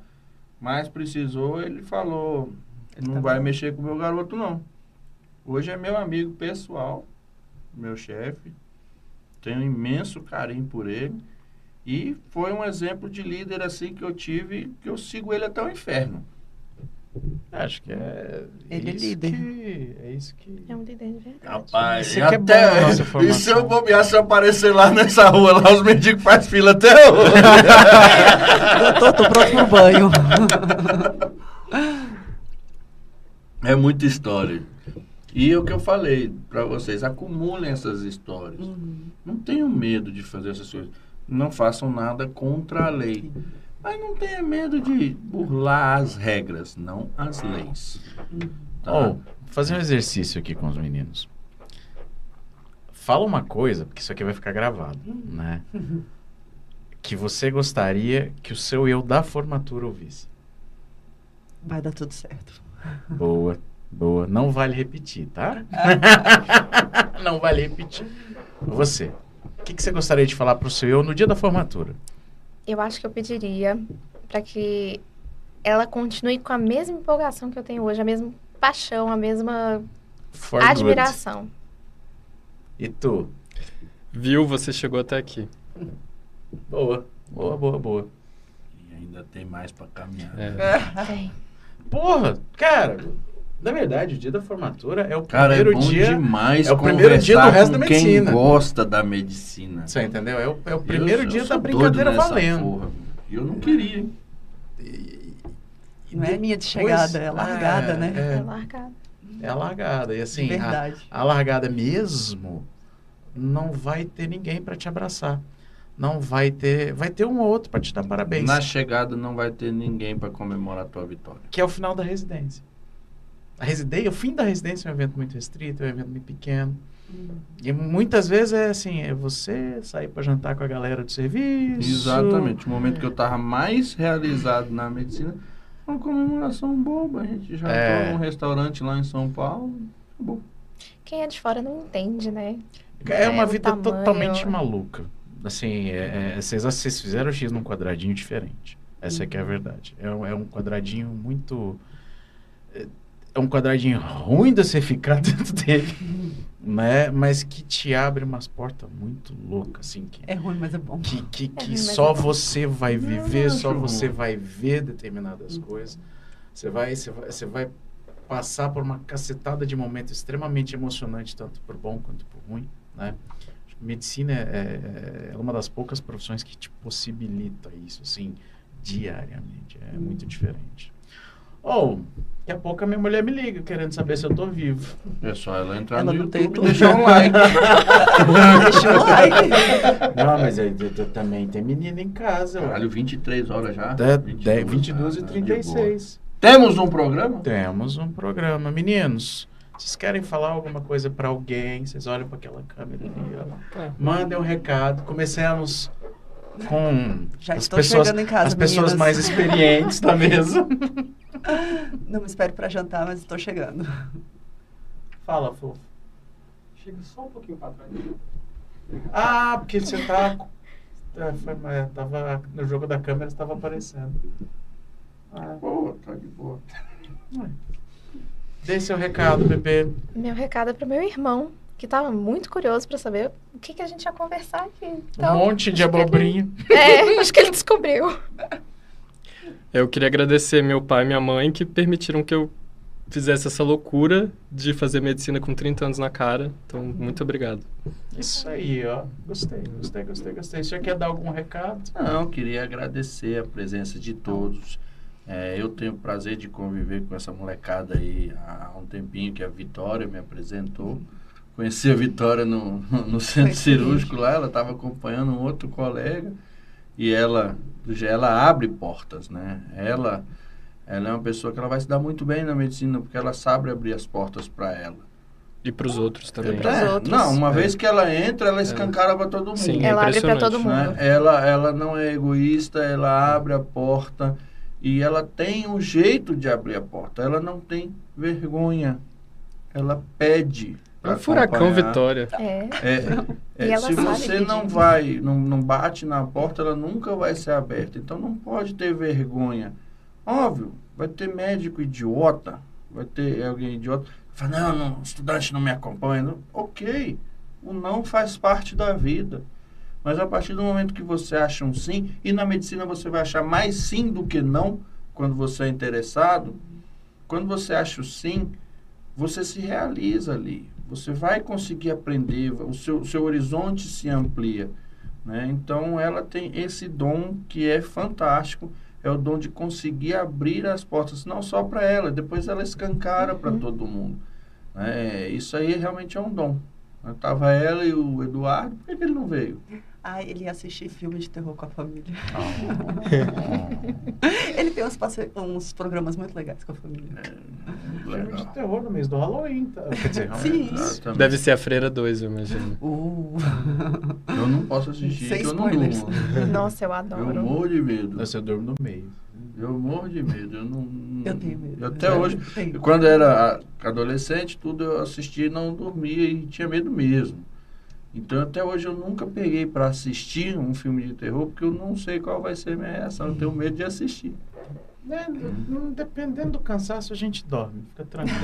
mais precisou, ele falou: Ele não tá vai bom. mexer com o meu garoto, não. Hoje é meu amigo pessoal, meu chefe. Tenho um imenso carinho por ele. E foi um exemplo de líder assim que eu tive, que eu sigo ele até o inferno. Acho que é. Ele é líder. Que, é isso que. É um líder de verdade. Rapaz, Isso que é bom até, nossa e se eu bobear, se eu aparecer lá nessa rua, lá os mendigos fazem fila até hoje. Doutor, tô pronto pro banho. É muita história. E o que eu falei pra vocês, acumulem essas histórias. Não tenham medo de fazer essas coisas. Não façam nada contra a lei. Mas não tenha medo de burlar as regras, não as leis. Tá? Ó, vou fazer um exercício aqui com os meninos. Fala uma coisa, porque isso aqui vai ficar gravado, né? Que você gostaria que o seu eu da formatura ouvisse. Vai dar tudo certo. Boa, boa. Não vale repetir, tá? Não vale repetir. Você. O que, que você gostaria de falar pro seu eu no dia da formatura? Eu acho que eu pediria para que ela continue com a mesma empolgação que eu tenho hoje, a mesma paixão, a mesma For good. admiração. E tu? Viu? Você chegou até aqui. Boa. Boa, boa, boa. E ainda tem mais pra caminhar. É. Tem. Porra, cara, na verdade, o dia da formatura é o Cara, é primeiro bom dia. demais é o primeiro dia do conversar resto com da quem medicina. gosta da medicina. Você entendeu? É o, é o Eu- primeiro eu dia sou da brincadeira valendo. porra. E eu não queria, hein? Não é linha de chegada, é largada, é, né? É É, largado. é a largada. E assim, a, Verdade. a largada mesmo não vai ter ninguém para te abraçar. Não vai ter. Vai ter um ou outro para te dar parabéns. Na chegada não vai ter ninguém pra comemorar a tua vitória. Que é o final da residência. A residência, o fim da residência é um evento muito restrito, é um evento muito pequeno. E muitas vezes é assim, é você sair para jantar com a galera do serviço. Exatamente. O momento que eu tava mais realizado na medicina, uma comemoração boba. A gente já É. num restaurante lá em São Paulo. Acabou. Quem é de fora não entende, né? É uma É, o vida tamanho. totalmente maluca. Assim, é, é, vocês, vocês fizeram o X num quadradinho diferente. Essa é que é a verdade. É, é um quadradinho muito. É, é um quadradinho ruim de você ficar dentro dele, né? Mas que te abre umas portas muito loucas, assim. Que, É ruim, mas é bom. que, que, que ruim, mas só é você vai viver, Não, só acho você ruim. vai ver determinadas coisas. Você vai, você vai, você vai passar por uma cacetada de momentos extremamente emocionantes, tanto por bom quanto por ruim, né? Medicina é, é- é uma das poucas profissões que te possibilita isso, assim, Diariamente. É muito diferente. Ou, daqui a pouco a minha mulher me liga querendo saber se eu tô vivo. É só ela entrar Ela no YouTube e deixar um like. Deixa o like. Não, mas aí, t- t- também tem menina em casa. Caralho, 23 horas já. Até 22, 22 e ah, de 36. boa. Temos um programa? Temos um programa. Meninos, vocês querem falar alguma coisa pra alguém? Vocês olham para aquela câmera ali, ó. É. Mandem um recado. Comecemos com Já as estou pessoas, chegando em casa, as pessoas mais experientes da mesa. Não me espere para jantar, mas estou chegando. Fala, fofo. Chega só um pouquinho para trás. Ah, porque você tá. É, foi, mas tava, no jogo da câmera estava aparecendo. Ah, Boa, tá de boa. dê seu recado, bebê. Meu recado é pro meu irmão, que tava muito curioso pra saber o que, que a gente ia conversar aqui. Um Então, monte de acho que ele- abobrinha. É, acho que ele descobriu. Eu queria agradecer meu pai e minha mãe que permitiram que eu fizesse essa loucura de fazer medicina com 30 anos na cara. Então, muito obrigado. Isso aí, ó. Gostei, gostei, gostei, gostei. Você quer dar algum recado? Não, queria agradecer a presença de todos. É, eu tenho o prazer de conviver com essa molecada aí há um tempinho que a Vitória me apresentou. Conheci a Vitória no, no centro cirúrgico lá, ela estava acompanhando um outro colega e ela, ela abre portas, né? Ela, ela é uma pessoa que ela vai se dar muito bem na medicina porque ela sabe abrir as portas para ela. E para os outros também. É, outros. Não, uma É. vez que ela entra, ela escancara para todo mundo. Sim, é Ela abre impressionante, todo mundo. né? Ela, ela não é egoísta, ela abre a porta e ela tem um jeito de abrir a porta. Ela não tem vergonha. Ela pede. É pra um furacão acompanhar. Vitória. É. É, é, E ela se sabe você não vai, não, não bate na porta, ela nunca vai ser aberta. Então não pode ter vergonha. Óbvio, vai ter médico idiota, vai ter alguém idiota. Fala, não, não, o estudante não me acompanha. Não. Ok, o não faz parte da vida. Mas a partir do momento que você acha um sim, e na medicina você vai achar mais sim do que não, quando você é interessado, quando você acha o sim, você se realiza ali. Você vai conseguir aprender, o seu, o seu horizonte se amplia. Né? Então, ela tem esse dom que é fantástico, é o dom de conseguir abrir as portas, não só para ela, depois ela escancara para todo mundo. né? isso aí realmente é um dom. Tava ela e o Eduardo, por que ele não veio? Ah, ele ia assistir filme de terror com a família. Oh, Ele tem uns, passe... uns programas muito legais com a família. Filme de terror no mês do Halloween. Tá? Quer dizer, Sim. Exatamente. Deve ser a Freira 2, eu imagino. Uh. Eu não posso assistir, Sem que eu não durmo. Nossa, eu Eu adoro. morro de medo. Você dorme no meio. Eu morro de medo. Eu não. Eu tenho medo. Até É, hoje. tenho. Quando era adolescente, tudo eu assistia e não dormia e tinha medo mesmo. Então até hoje eu nunca peguei para assistir um filme de terror porque eu não sei qual vai ser a minha reação. Eu tenho medo de assistir. Né, n- Dependendo do cansaço, a gente dorme. Fica tranquilo.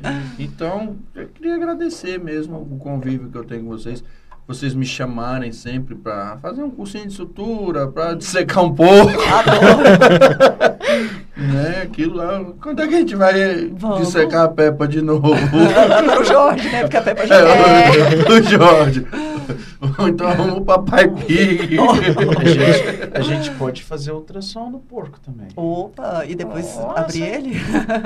Então, eu queria agradecer mesmo o convívio que eu tenho com vocês. Vocês me chamarem sempre para fazer um cursinho de sutura, para dissecar um pouco. né? Aquilo lá. Quando é que a gente vai Vamos. dissecar a Peppa de novo? o Jorge, né? Porque a Peppa já É, o, o Jorge. Ou então arruma o Papai Pig. a, gente, a gente pode fazer ultrassom no porco também. Opa, e depois Nossa. abrir ele?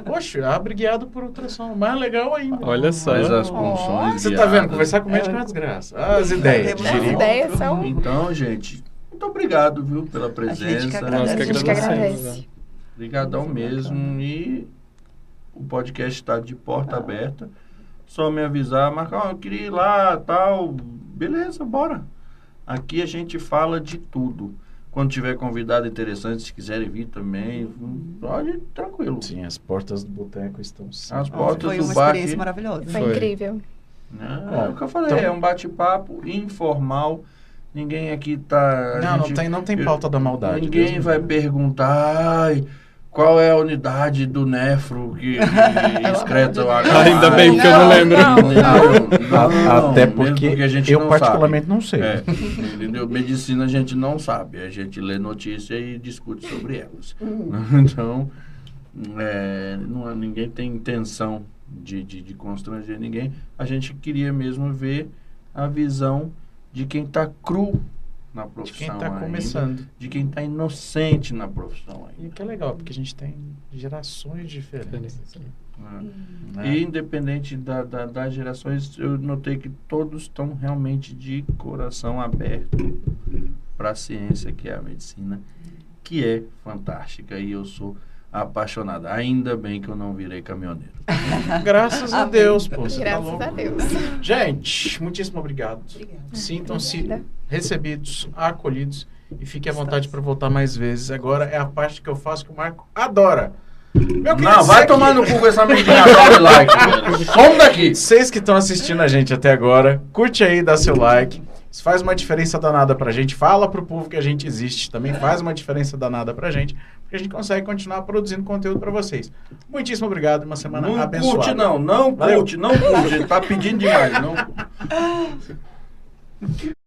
Poxa, abre guiado por ultrassom. Mais legal ainda. Olha só. Faz as punções Você tá vendo? Conversar com o médico é uma desgraça. Ah, As ideias. Temos As ideias são. Então, gente, muito obrigado, viu, pela gente que presença. agradece. Nós que A gente que agradecemos. Né? Obrigadão mesmo. E o podcast está de porta aberta. Só me avisar, marcar, eu queria ir lá, tal. Beleza, bora. Aqui a gente fala de tudo. Quando tiver convidado interessante, se quiserem vir também, pode, tranquilo. Sim, as portas do boteco estão sim. As portas foi do uma bar experiência aqui. maravilhosa. Foi, Foi. incrível. É, é o que eu falei, Então- é um bate-papo informal. Ninguém aqui tá. Não, não gente- tem, não tem pauta da maldade. Ninguém Deus me vai livre. perguntar ai, qual é a unidade do nefro que, que excreta o H. Ainda bem que eu não lembro. A- Até mesmo porque a gente eu não particularmente não sei. sabe. É, entendeu? Medicina a gente não sabe, a gente lê notícia e discute sobre elas. Então, é, não, ninguém tem intenção de, de, de constranger ninguém. A gente queria mesmo ver a visão de quem está cru na De profissão quem está começando. de quem está inocente na profissão E ainda. que é legal, porque a gente tem gerações diferentes. né? né? E independente da, da- das gerações, eu notei que todos estão realmente de coração aberto para a ciência que é a medicina, que é fantástica e eu sou apaixonado. Ainda bem que eu não virei caminhoneiro. Graças a. Deus, pô. Você tá Graças louco. a Deus. Gente, muitíssimo obrigado. Obrigada. Sintam-se Obrigada. recebidos, acolhidos e fiquem à vontade para voltar mais vezes. Agora é a parte que eu faço que o Marco adora. Meu querido Não, vai Zé, tomar no cu com essa menina de like. Some daqui. Vocês que estão assistindo a gente até agora, curte aí, dá seu like. Isso faz uma diferença danada pra gente. Fala pro povo que a gente existe. Também faz uma diferença danada pra gente. Porque a gente consegue continuar produzindo conteúdo pra vocês. Muitíssimo obrigado. Uma semana Não abençoada. curte, não. Não Valeu. curte, não curte. Tá pedindo demais. Não.